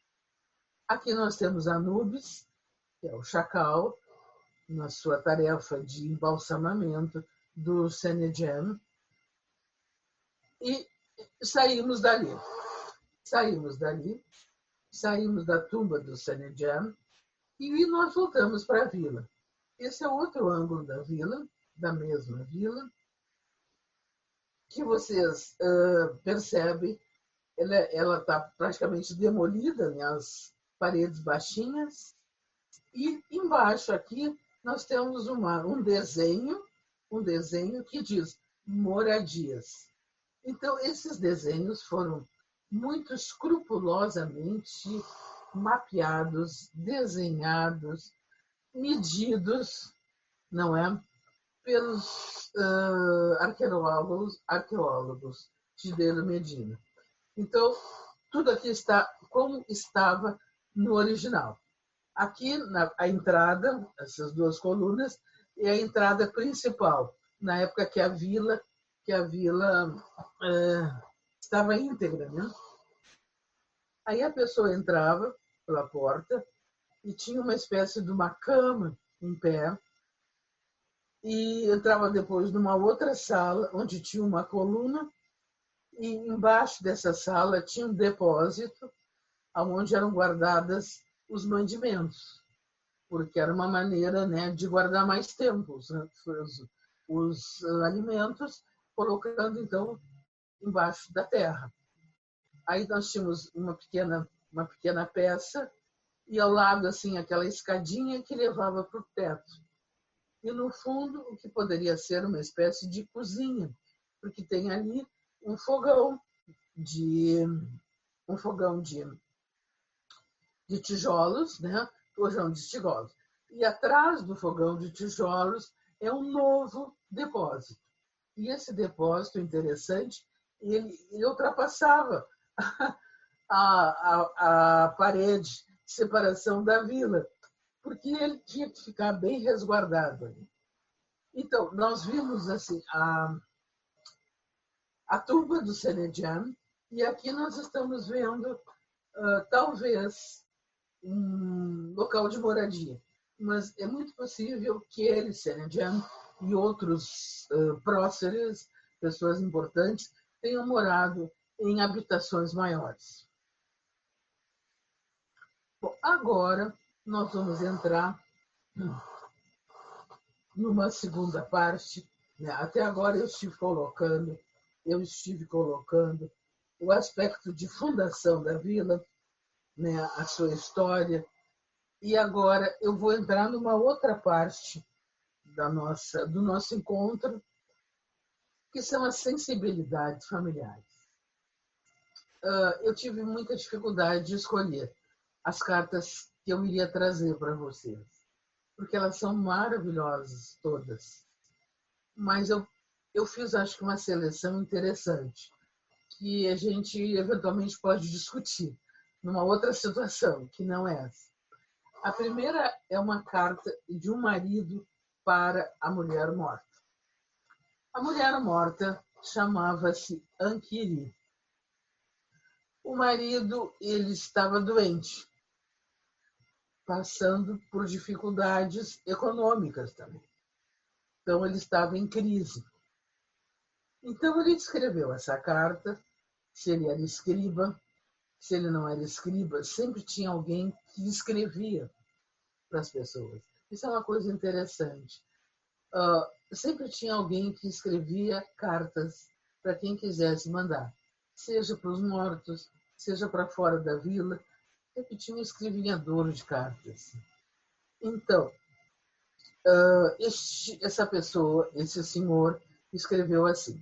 Aqui nós temos Anubis, que é o chacal, na sua tarefa de embalsamamento do Senedjem, e saímos dali. Saímos dali, saímos da tumba do Senedjem e nós voltamos para a vila. Esse é outro ângulo da vila, da mesma vila, que vocês uh, percebem ela está praticamente demolida, né? as paredes baixinhas. E embaixo aqui nós temos uma, um desenho, um desenho que diz moradias. Então, esses desenhos foram muito escrupulosamente mapeados, desenhados, medidos, não é? Pelos uh, arqueólogos, arqueólogos de Delo Medina. Então, tudo aqui está como estava no original. Aqui, na, a entrada, essas duas colunas, é a entrada principal, na época que a vila, que a vila é, estava íntegra. Né? Aí a pessoa entrava pela porta e tinha uma espécie de uma cama em pé, e entrava depois numa outra sala, onde tinha uma coluna e embaixo dessa sala tinha um depósito onde eram guardadas os mandimentos, porque era uma maneira né, de guardar mais tempo os, os, os alimentos, colocando então embaixo da terra. Aí nós tínhamos uma pequena, uma pequena peça e ao lado assim aquela escadinha que levava para o teto. E no fundo o que poderia ser uma espécie de cozinha, porque tem ali um fogão de um fogão de, de tijolos, né? Fogão de tijolos. E atrás do fogão de tijolos é um novo depósito. E esse depósito interessante, ele, ele ultrapassava a, a, a parede de separação da vila, porque ele tinha que ficar bem resguardado ali. Então, nós vimos assim a, a turba do Senedian, e aqui nós estamos vendo uh, talvez um local de moradia, mas é muito possível que ele, Senedian, e outros uh, próceres, pessoas importantes, tenham morado em habitações maiores. Bom, agora nós vamos entrar numa segunda parte. Né? Até agora eu estive colocando, eu estive colocando o aspecto de fundação da vila, né? a sua história, e agora eu vou entrar numa outra parte da nossa, do nosso encontro, que são as sensibilidades familiares. Uh, eu tive muita dificuldade de escolher as cartas que eu iria trazer para vocês, porque elas são maravilhosas todas. Mas eu, eu fiz, acho que, uma seleção interessante, que a gente eventualmente pode discutir numa outra situação, que não é essa. A primeira é uma carta de um marido para a mulher morta. A mulher morta chamava-se Anquiri. O marido ele estava doente, passando por dificuldades econômicas também. Então ele estava em crise. Então ele escreveu essa carta. Se ele era escriba, se ele não era escriba, sempre tinha alguém que escrevia para as pessoas. Isso é uma coisa interessante. Uh, sempre tinha alguém que escrevia cartas para quem quisesse mandar, seja para os mortos, seja para fora da vila. Sempre tinha um escrevinhador de cartas. Então, uh, este, essa pessoa, esse senhor, escreveu assim: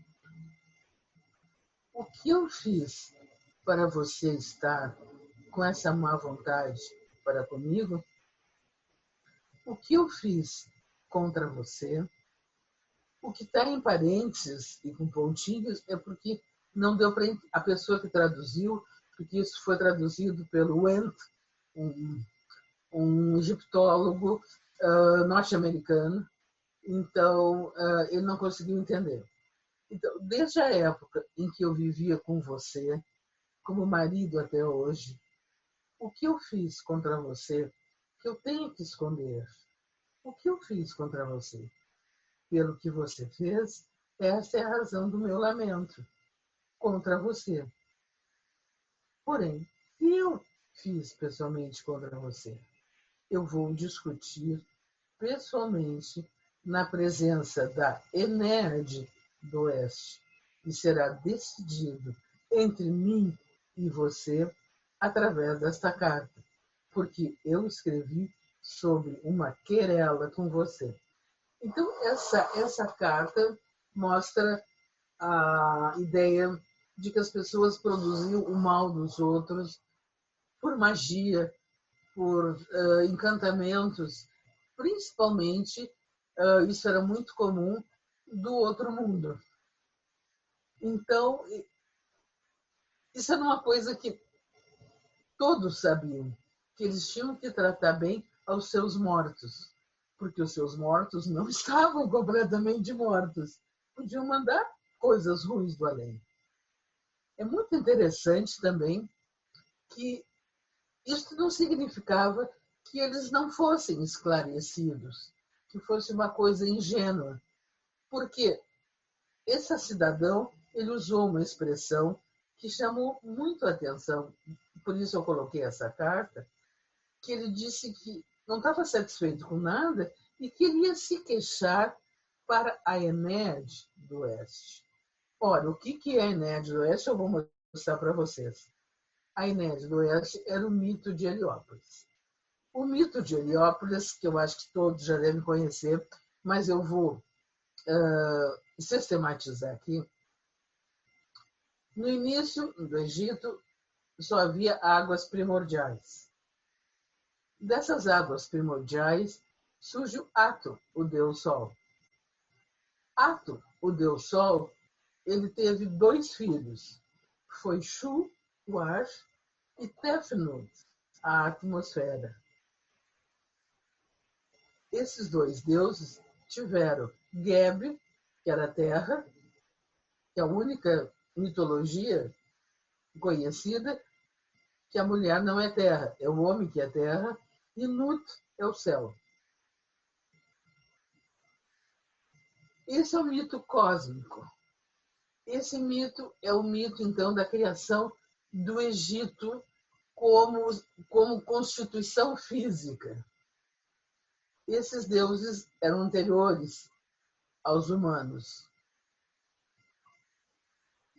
O que eu fiz para você estar com essa má vontade para comigo? O que eu fiz contra você? O que está em parênteses e com pontinhos é porque não deu para a pessoa que traduziu, porque isso foi traduzido pelo Wendt, um, um egiptólogo uh, norte-americano, então uh, ele não conseguiu entender. Então, desde a época em que eu vivia com você, como marido até hoje, o que eu fiz contra você que eu tenho que esconder. O que eu fiz contra você? Pelo que você fez, essa é a razão do meu lamento contra você. Porém, se eu fiz pessoalmente contra você, eu vou discutir pessoalmente na presença da Enerd do Oeste e será decidido entre mim e você através desta carta porque eu escrevi sobre uma querela com você. Então, essa, essa carta mostra a ideia de que as pessoas produziam o mal dos outros por magia, por uh, encantamentos, principalmente, uh, isso era muito comum, do outro mundo. Então, isso era uma coisa que todos sabiam que eles tinham que tratar bem aos seus mortos, porque os seus mortos não estavam completamente mortos. Podiam mandar coisas ruins do além. É muito interessante também que isso não significava que eles não fossem esclarecidos, que fosse uma coisa ingênua. Porque esse cidadão ele usou uma expressão que chamou muito a atenção, por isso eu coloquei essa carta, que ele disse que não estava satisfeito com nada e queria se queixar para a Ened do Oeste. Ora, o que é a Ened do Oeste eu vou mostrar para vocês. A Ened do Oeste era o mito de Heliópolis. O mito de Heliópolis, que eu acho que todos já devem conhecer, mas eu vou uh, sistematizar aqui. No início do Egito, só havia águas primordiais. Dessas águas primordiais surge o Ato, o Deus Sol. Ato, o Deus Sol, ele teve dois filhos. Foi Shu, o ar, e Tefnut, a atmosfera. Esses dois deuses tiveram Geb, que era a terra, que é a única mitologia conhecida, que a mulher não é terra, é o homem que é terra, e Nut é o céu. Esse é o mito cósmico. Esse mito é o mito, então, da criação do Egito como, como constituição física. Esses deuses eram anteriores aos humanos.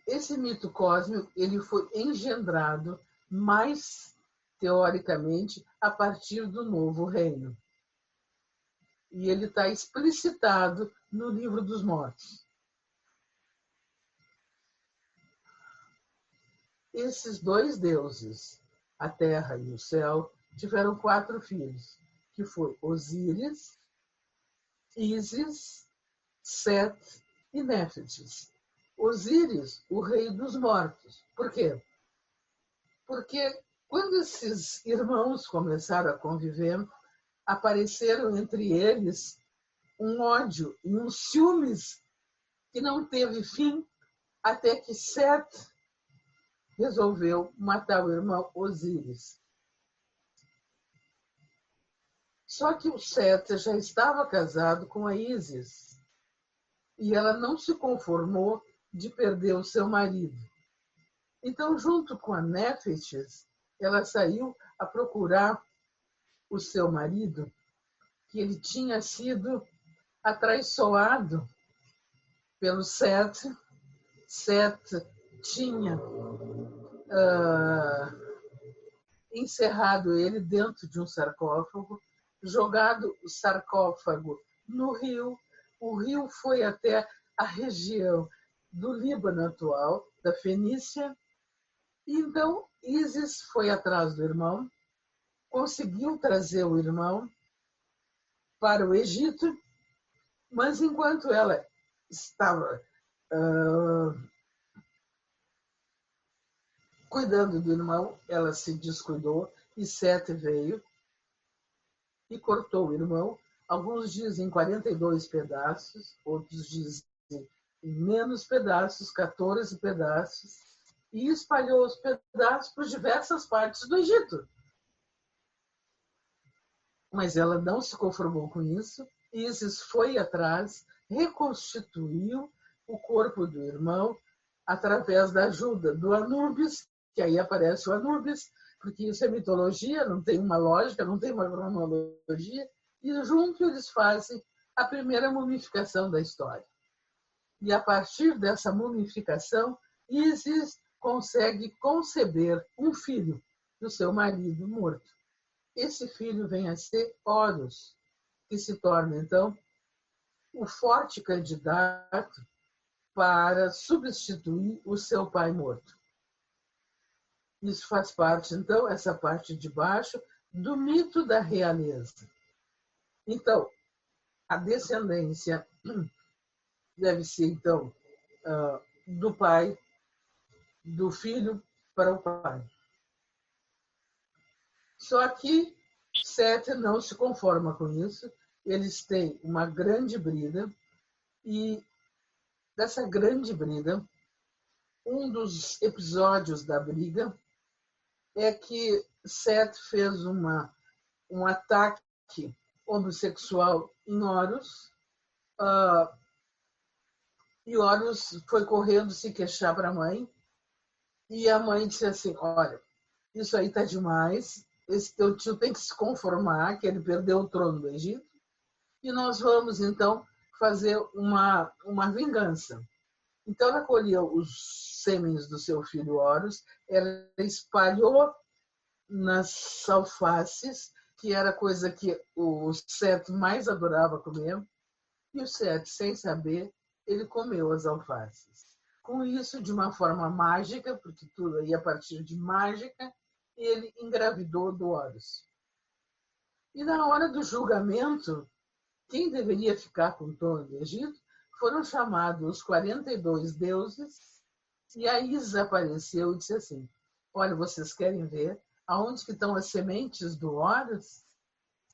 Esse mito cósmico ele foi engendrado mais teoricamente a partir do novo reino. E ele está explicitado no livro dos mortos. Esses dois deuses, a terra e o céu, tiveram quatro filhos, que foi Osíris, Ísis, Set e Néfites. Osíris, o rei dos mortos. Por quê? Porque quando esses irmãos começaram a conviver, apareceram entre eles um ódio e um ciúmes que não teve fim até que Seth resolveu matar o irmão Osíris. Só que o Seth já estava casado com a Isis e ela não se conformou de perder o seu marido. Então, junto com a Néfetes, ela saiu a procurar o seu marido, que ele tinha sido atraiçoado pelo Sete. Sete tinha uh, encerrado ele dentro de um sarcófago, jogado o sarcófago no rio. O rio foi até a região do Líbano atual, da Fenícia. Então Isis foi atrás do irmão, conseguiu trazer o irmão para o Egito, mas enquanto ela estava uh, Cuidando do irmão, ela se descuidou e Sete veio e cortou o irmão. Alguns dizem 42 pedaços, outros dizem em menos pedaços, 14 pedaços, e espalhou os pedaços por diversas partes do Egito. Mas ela não se conformou com isso. Isis foi atrás, reconstituiu o corpo do irmão através da ajuda do Anubis, que aí aparece o Anubis, porque isso é mitologia, não tem uma lógica, não tem uma cronologia, e junto eles fazem a primeira mumificação da história. E a partir dessa mumificação, Isis consegue conceber um filho do seu marido morto. Esse filho vem a ser Horus, que se torna então o forte candidato para substituir o seu pai morto. Isso faz parte, então, essa parte de baixo, do mito da realeza. Então, a descendência deve ser, então, ah, do pai, do filho para o pai. Só que Sete não se conforma com isso. Eles têm uma grande briga e dessa grande briga, um dos episódios da briga é que Seth fez uma, um ataque homossexual em Horus. Uh, e Horus foi correndo se queixar para a mãe. E a mãe disse assim: Olha, isso aí tá demais. Esse teu tio tem que se conformar, que ele perdeu o trono do Egito. E nós vamos, então, fazer uma, uma vingança. Então, ela colheu os sêmens do seu filho Horus, ela espalhou nas alfaces, que era coisa que o Sete mais adorava comer, e o Sete, sem saber, ele comeu as alfaces. Com isso, de uma forma mágica, porque tudo aí a partir de mágica, ele engravidou do Horus. E na hora do julgamento, quem deveria ficar com o trono do Egito foram chamados os 42 deuses, e a Isa apareceu e disse assim: olha, vocês querem ver aonde que estão as sementes do Horus?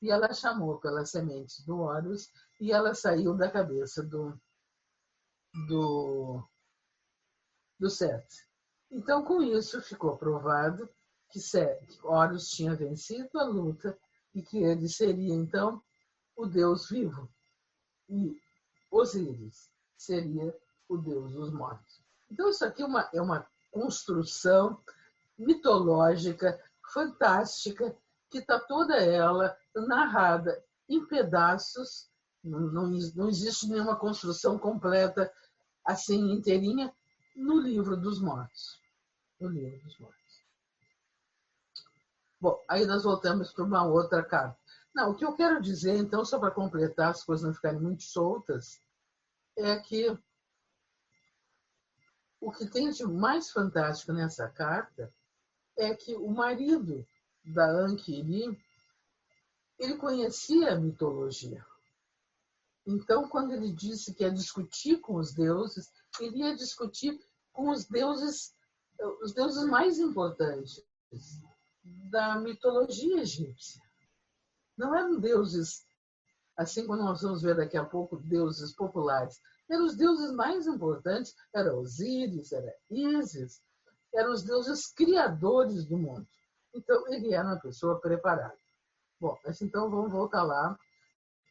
E ela chamou pelas sementes do Horus e ela saiu da cabeça do, do, do Sete. Então, com isso, ficou provado que Horus tinha vencido a luta e que ele seria, então, o Deus vivo. E Osíris seria o Deus dos mortos. Então, isso aqui é uma, é uma construção mitológica, fantástica, que está toda ela narrada em pedaços. Não, não, não existe nenhuma construção completa, assim, inteirinha, no livro dos mortos. No livro dos mortos. Bom, aí nós voltamos para uma outra carta. Não, o que eu quero dizer, então, só para completar as coisas não ficarem muito soltas, é que o que tem de mais fantástico nessa carta é que o marido da Ankiri, ele conhecia a mitologia. Então, quando ele disse que ia discutir com os deuses, ele ia discutir com os deuses, os deuses mais importantes da mitologia egípcia. Não eram deuses, assim como nós vamos ver daqui a pouco, deuses populares. Eram os deuses mais importantes, era Osíris, era Ísis, eram os deuses criadores do mundo. Então, ele era uma pessoa preparada. Bom, mas então vamos voltar lá,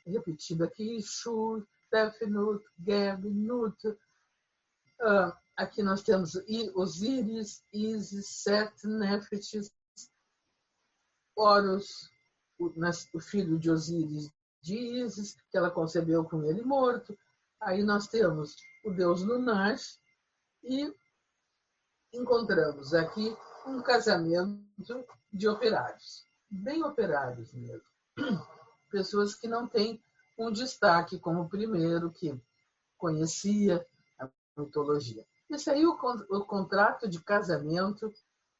repetindo aqui, Shur, Tefnut, Geb, Nut. Uh, aqui nós temos Osíris, Isis, Set, Nefetis, Horus, o, o filho de Osíris de Isis, que ela concebeu com ele morto. Aí nós temos o deus lunar e encontramos aqui um casamento de operários, bem operários mesmo. Pessoas que não têm um destaque como o primeiro que conhecia a mitologia. Esse aí é o, o contrato de casamento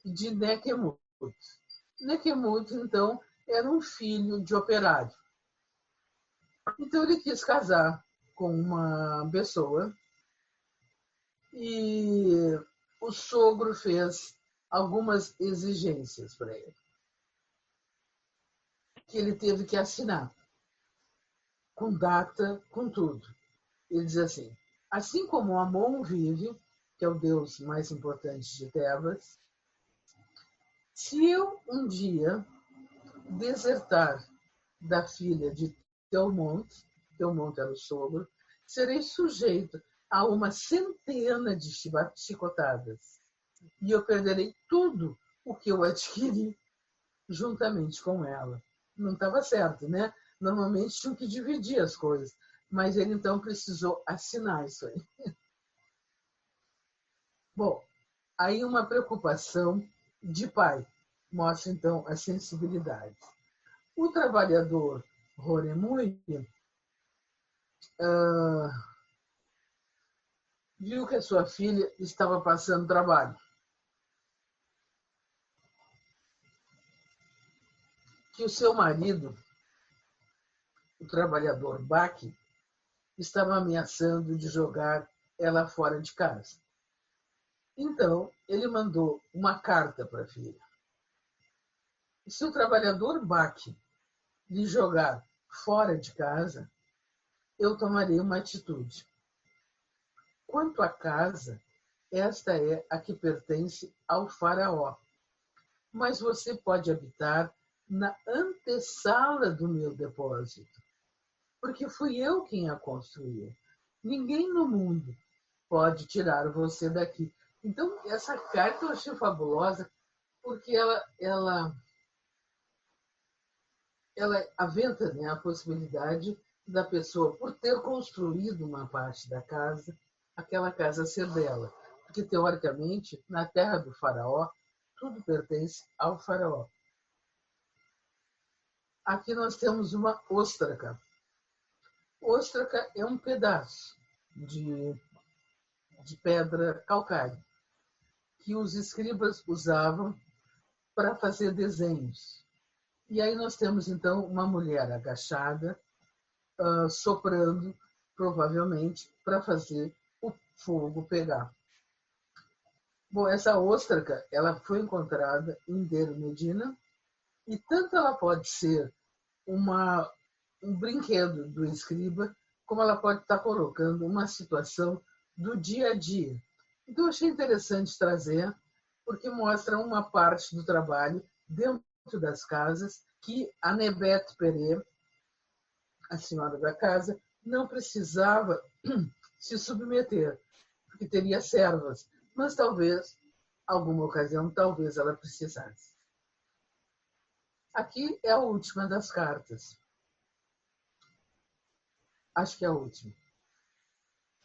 de Nekemut. Nekemut, então, era um filho de operário. Então ele quis casar com uma pessoa e o sogro fez algumas exigências para ele que ele teve que assinar com data, com tudo. Ele diz assim: assim como Amon vive, que é o deus mais importante de Tebas, se eu um dia desertar da filha de Teomonte, Teomonte era o sogro, serei sujeito a uma centena de chicotadas e eu perderei tudo o que eu adquiri juntamente com ela. Não estava certo, né? Normalmente tinham que dividir as coisas, mas ele então precisou assinar isso aí. Bom, aí uma preocupação de pai mostra então a sensibilidade. O trabalhador Roremui uh, viu que a sua filha estava passando trabalho. Que o seu marido, o trabalhador Baque, estava ameaçando de jogar ela fora de casa. Então, ele mandou uma carta para a filha. Se o trabalhador Baque lhe jogar fora de casa, eu tomarei uma atitude. Quanto à casa, esta é a que pertence ao Faraó. Mas você pode habitar na antessala do meu depósito, porque fui eu quem a construiu. Ninguém no mundo pode tirar você daqui. Então, essa carta eu achei fabulosa, porque ela, ela ela aventa né, a possibilidade da pessoa, por ter construído uma parte da casa, aquela casa ser dela. Porque, teoricamente, na terra do faraó, tudo pertence ao faraó. Aqui nós temos uma ostraca. Ostraca é um pedaço de, de pedra calcária que os escribas usavam para fazer desenhos. E aí nós temos então uma mulher agachada, uh, soprando, provavelmente, para fazer o fogo pegar. Bom, essa ostraca, ela foi encontrada em Deiro Medina e tanto ela pode ser uma, um brinquedo do escriba, como ela pode estar colocando uma situação do dia a dia. Então, achei interessante trazer, porque mostra uma parte do trabalho dentro das casas que a Nebete Pereira, a senhora da casa, não precisava se submeter, porque teria servas, mas talvez, alguma ocasião, talvez ela precisasse. Aqui é a última das cartas. Acho que é a última.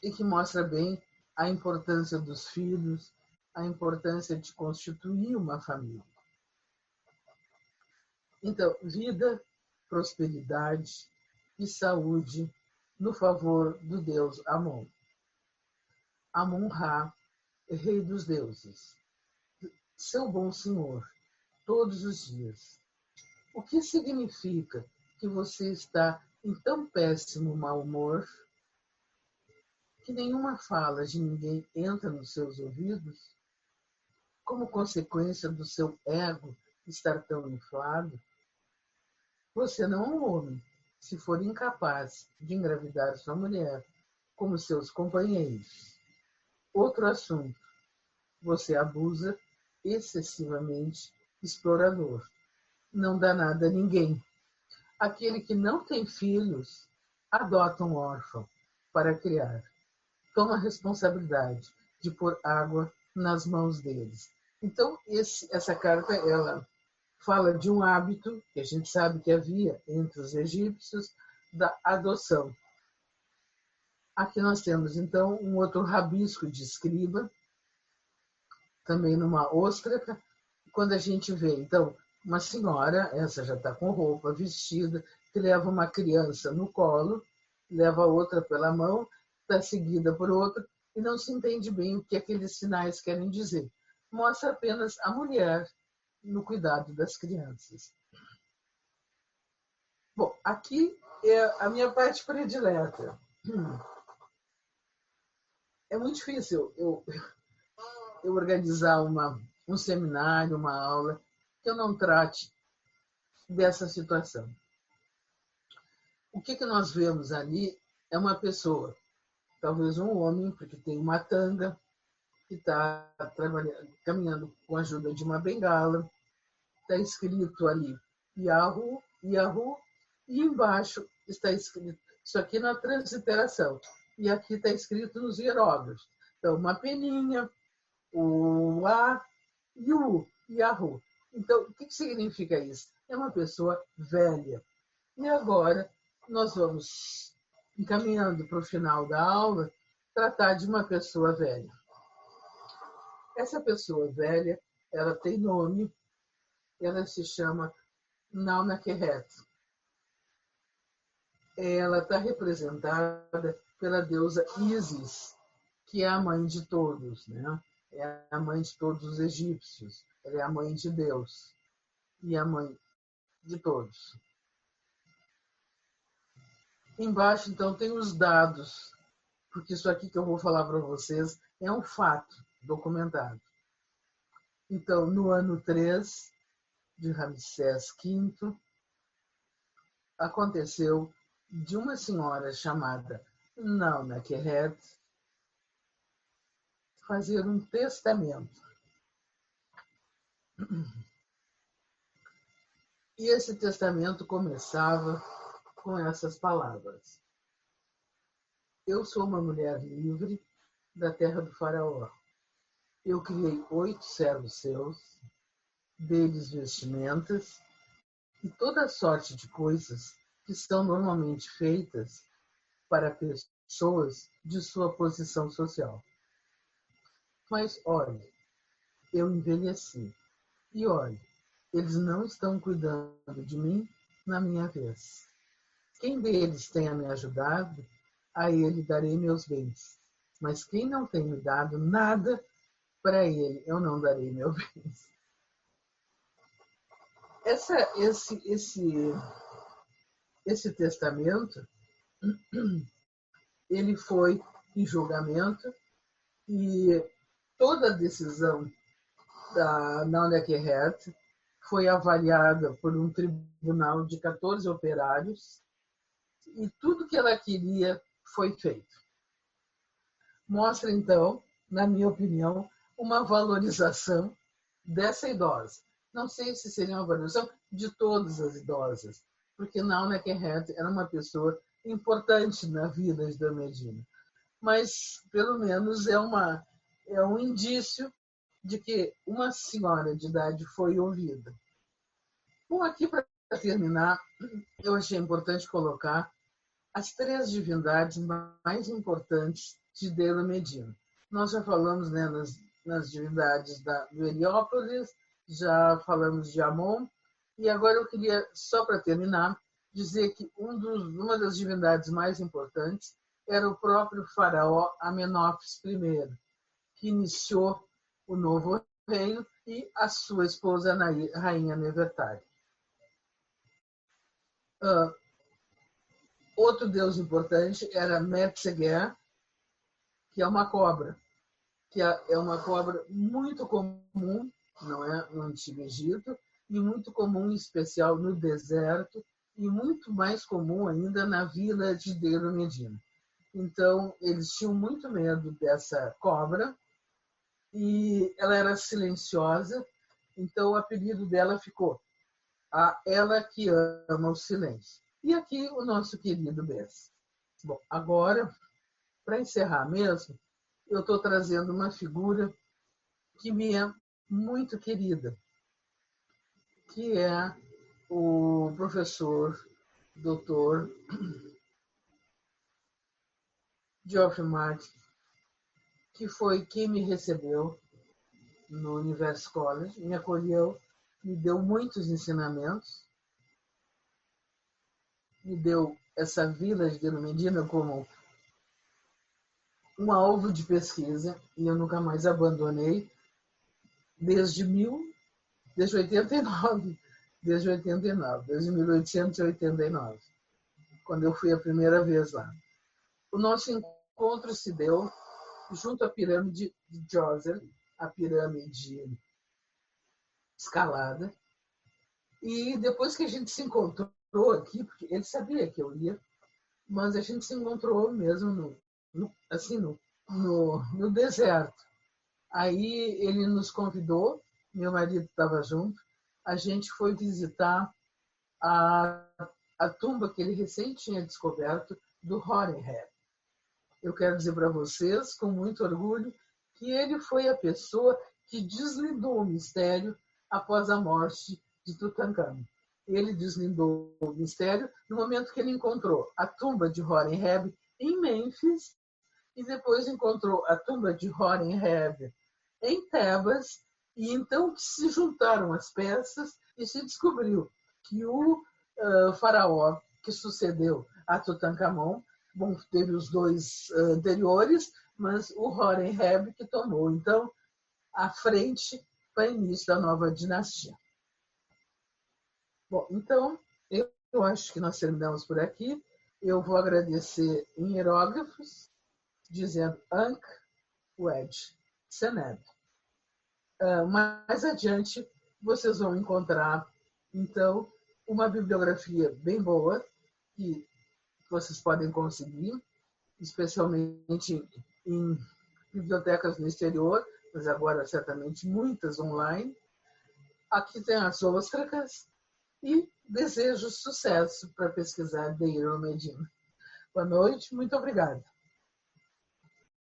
E que mostra bem a importância dos filhos, a importância de constituir uma família. Então, vida, prosperidade e saúde no favor do Deus Amon. Amon-Ra, rei dos deuses, seu bom senhor, todos os dias. O que significa que você está em tão péssimo mau humor que nenhuma fala de ninguém entra nos seus ouvidos? Como consequência do seu ego estar tão inflado? Você não é um homem se for incapaz de engravidar sua mulher como seus companheiros. Outro assunto. Você abusa excessivamente explorador. Não dá nada a ninguém. Aquele que não tem filhos adota um órfão para criar. Toma a responsabilidade de pôr água nas mãos deles. Então, esse, essa carta ela fala de um hábito que a gente sabe que havia entre os egípcios da adoção. Aqui nós temos então um outro rabisco de escriba, também numa óstraca, quando a gente vê então uma senhora, essa já está com roupa vestida, que leva uma criança no colo, leva outra pela mão, está seguida por outra, e não se entende bem o que aqueles sinais querem dizer. Mostra apenas a mulher no cuidado das crianças. Bom, aqui é a minha parte predileta. É muito difícil eu, eu organizar uma, um seminário, uma aula, eu não trate dessa situação. O que, que nós vemos ali é uma pessoa, talvez um homem, porque tem uma tanga, que está caminhando com a ajuda de uma bengala. Está escrito ali Yahoo, Yahoo, e embaixo está escrito, isso aqui na transliteração, e aqui está escrito nos hieróglifos. Então, uma peninha, o A e o Yahoo. Então, o que significa isso? É uma pessoa velha. E agora nós vamos, encaminhando para o final da aula, tratar de uma pessoa velha. Essa pessoa velha, ela tem nome, ela se chama Nauna. Ela está representada pela deusa Isis, que é a mãe de todos, né? É a mãe de todos os egípcios. Ela é a mãe de Deus e a mãe de todos. Embaixo, então, tem os dados, porque isso aqui que eu vou falar para vocês é um fato documentado. Então, no ano 3 de Ramsés V, aconteceu de uma senhora chamada Nauna fazer um testamento. E esse testamento começava com essas palavras: Eu sou uma mulher livre da terra do Faraó. Eu criei oito servos seus, deles vestimentas e toda sorte de coisas que são normalmente feitas para pessoas de sua posição social. Mas olhe, eu envelheci. E olhe, eles não estão cuidando de mim na minha vez. Quem deles tenha me ajudado, a ele darei meus bens. Mas quem não tem me dado nada, para ele eu não darei meu bem. Essa, esse, esse, esse testamento, ele foi em julgamento e toda a decisão da Naunekeret foi avaliada por um tribunal de 14 operários e tudo que ela queria foi feito. Mostra, então, na minha opinião, uma valorização dessa idosa. Não sei se seria uma valorização de todas as idosas, porque Nauna Kerret era uma pessoa importante na vida da Medina. Mas, pelo menos, é, uma, é um indício de que uma senhora de idade foi ouvida. Bom, aqui para terminar, eu achei importante colocar as três divindades mais importantes de Deira Medina. Nós já falamos né, nas, nas divindades da, do Heliópolis, já falamos de Amon, e agora eu queria, só para terminar, dizer que um dos, uma das divindades mais importantes era o próprio faraó Amenófis I, que iniciou o novo reino, e a sua esposa, a rainha Nefertari. Uh, outro deus importante era Metzeger, que é uma cobra, que é, é uma cobra muito comum, não é, no Antigo Egito, e muito comum, em especial, no deserto, e muito mais comum ainda na vila de Deiro Medina. Então, eles tinham muito medo dessa cobra, e ela era silenciosa, então o apelido dela ficou a ela que ama o silêncio. E aqui o nosso querido Bess. Bom, agora, para encerrar mesmo, eu estou trazendo uma figura que me é muito querida, que é o professor doutor Geoffrey Martin, que foi quem me recebeu no Universo College, me acolheu me deu muitos ensinamentos, me deu essa vila de Medina como um alvo de pesquisa e eu nunca mais abandonei desde mil, desde 89, desde 89, desde 1889, quando eu fui a primeira vez lá. O nosso encontro se deu junto à pirâmide de Djoser, a pirâmide escalada. E depois que a gente se encontrou aqui, porque ele sabia que eu ia, mas a gente se encontrou mesmo no, no assim no, no, no deserto. Aí ele nos convidou, meu marido estava junto, a gente foi visitar a, a tumba que ele recém tinha descoberto do Horemheb. Eu quero dizer para vocês, com muito orgulho, que ele foi a pessoa que deslindou o mistério após a morte de Tutankhamon. Ele deslindou o mistério no momento que ele encontrou a tumba de Horemheb em Mênfis e depois encontrou a tumba de Horemheb em Tebas e então se juntaram as peças e se descobriu que o uh, faraó que sucedeu a Tutankhamon, bom, teve os dois anteriores, mas o Horemheb que tomou então a frente para início da nova dinastia. Bom, então, eu, acho que nós terminamos por aqui. Eu vou agradecer em hierógrafos, dizendo Ankh Wedge Seneb. Uh, mais adiante, vocês vão encontrar, então, uma bibliografia bem boa que vocês podem conseguir, especialmente em bibliotecas no exterior, mas agora certamente muitas online. Aqui tem as ostras e desejo sucesso para pesquisar Deiro Medina. Boa noite, muito obrigada.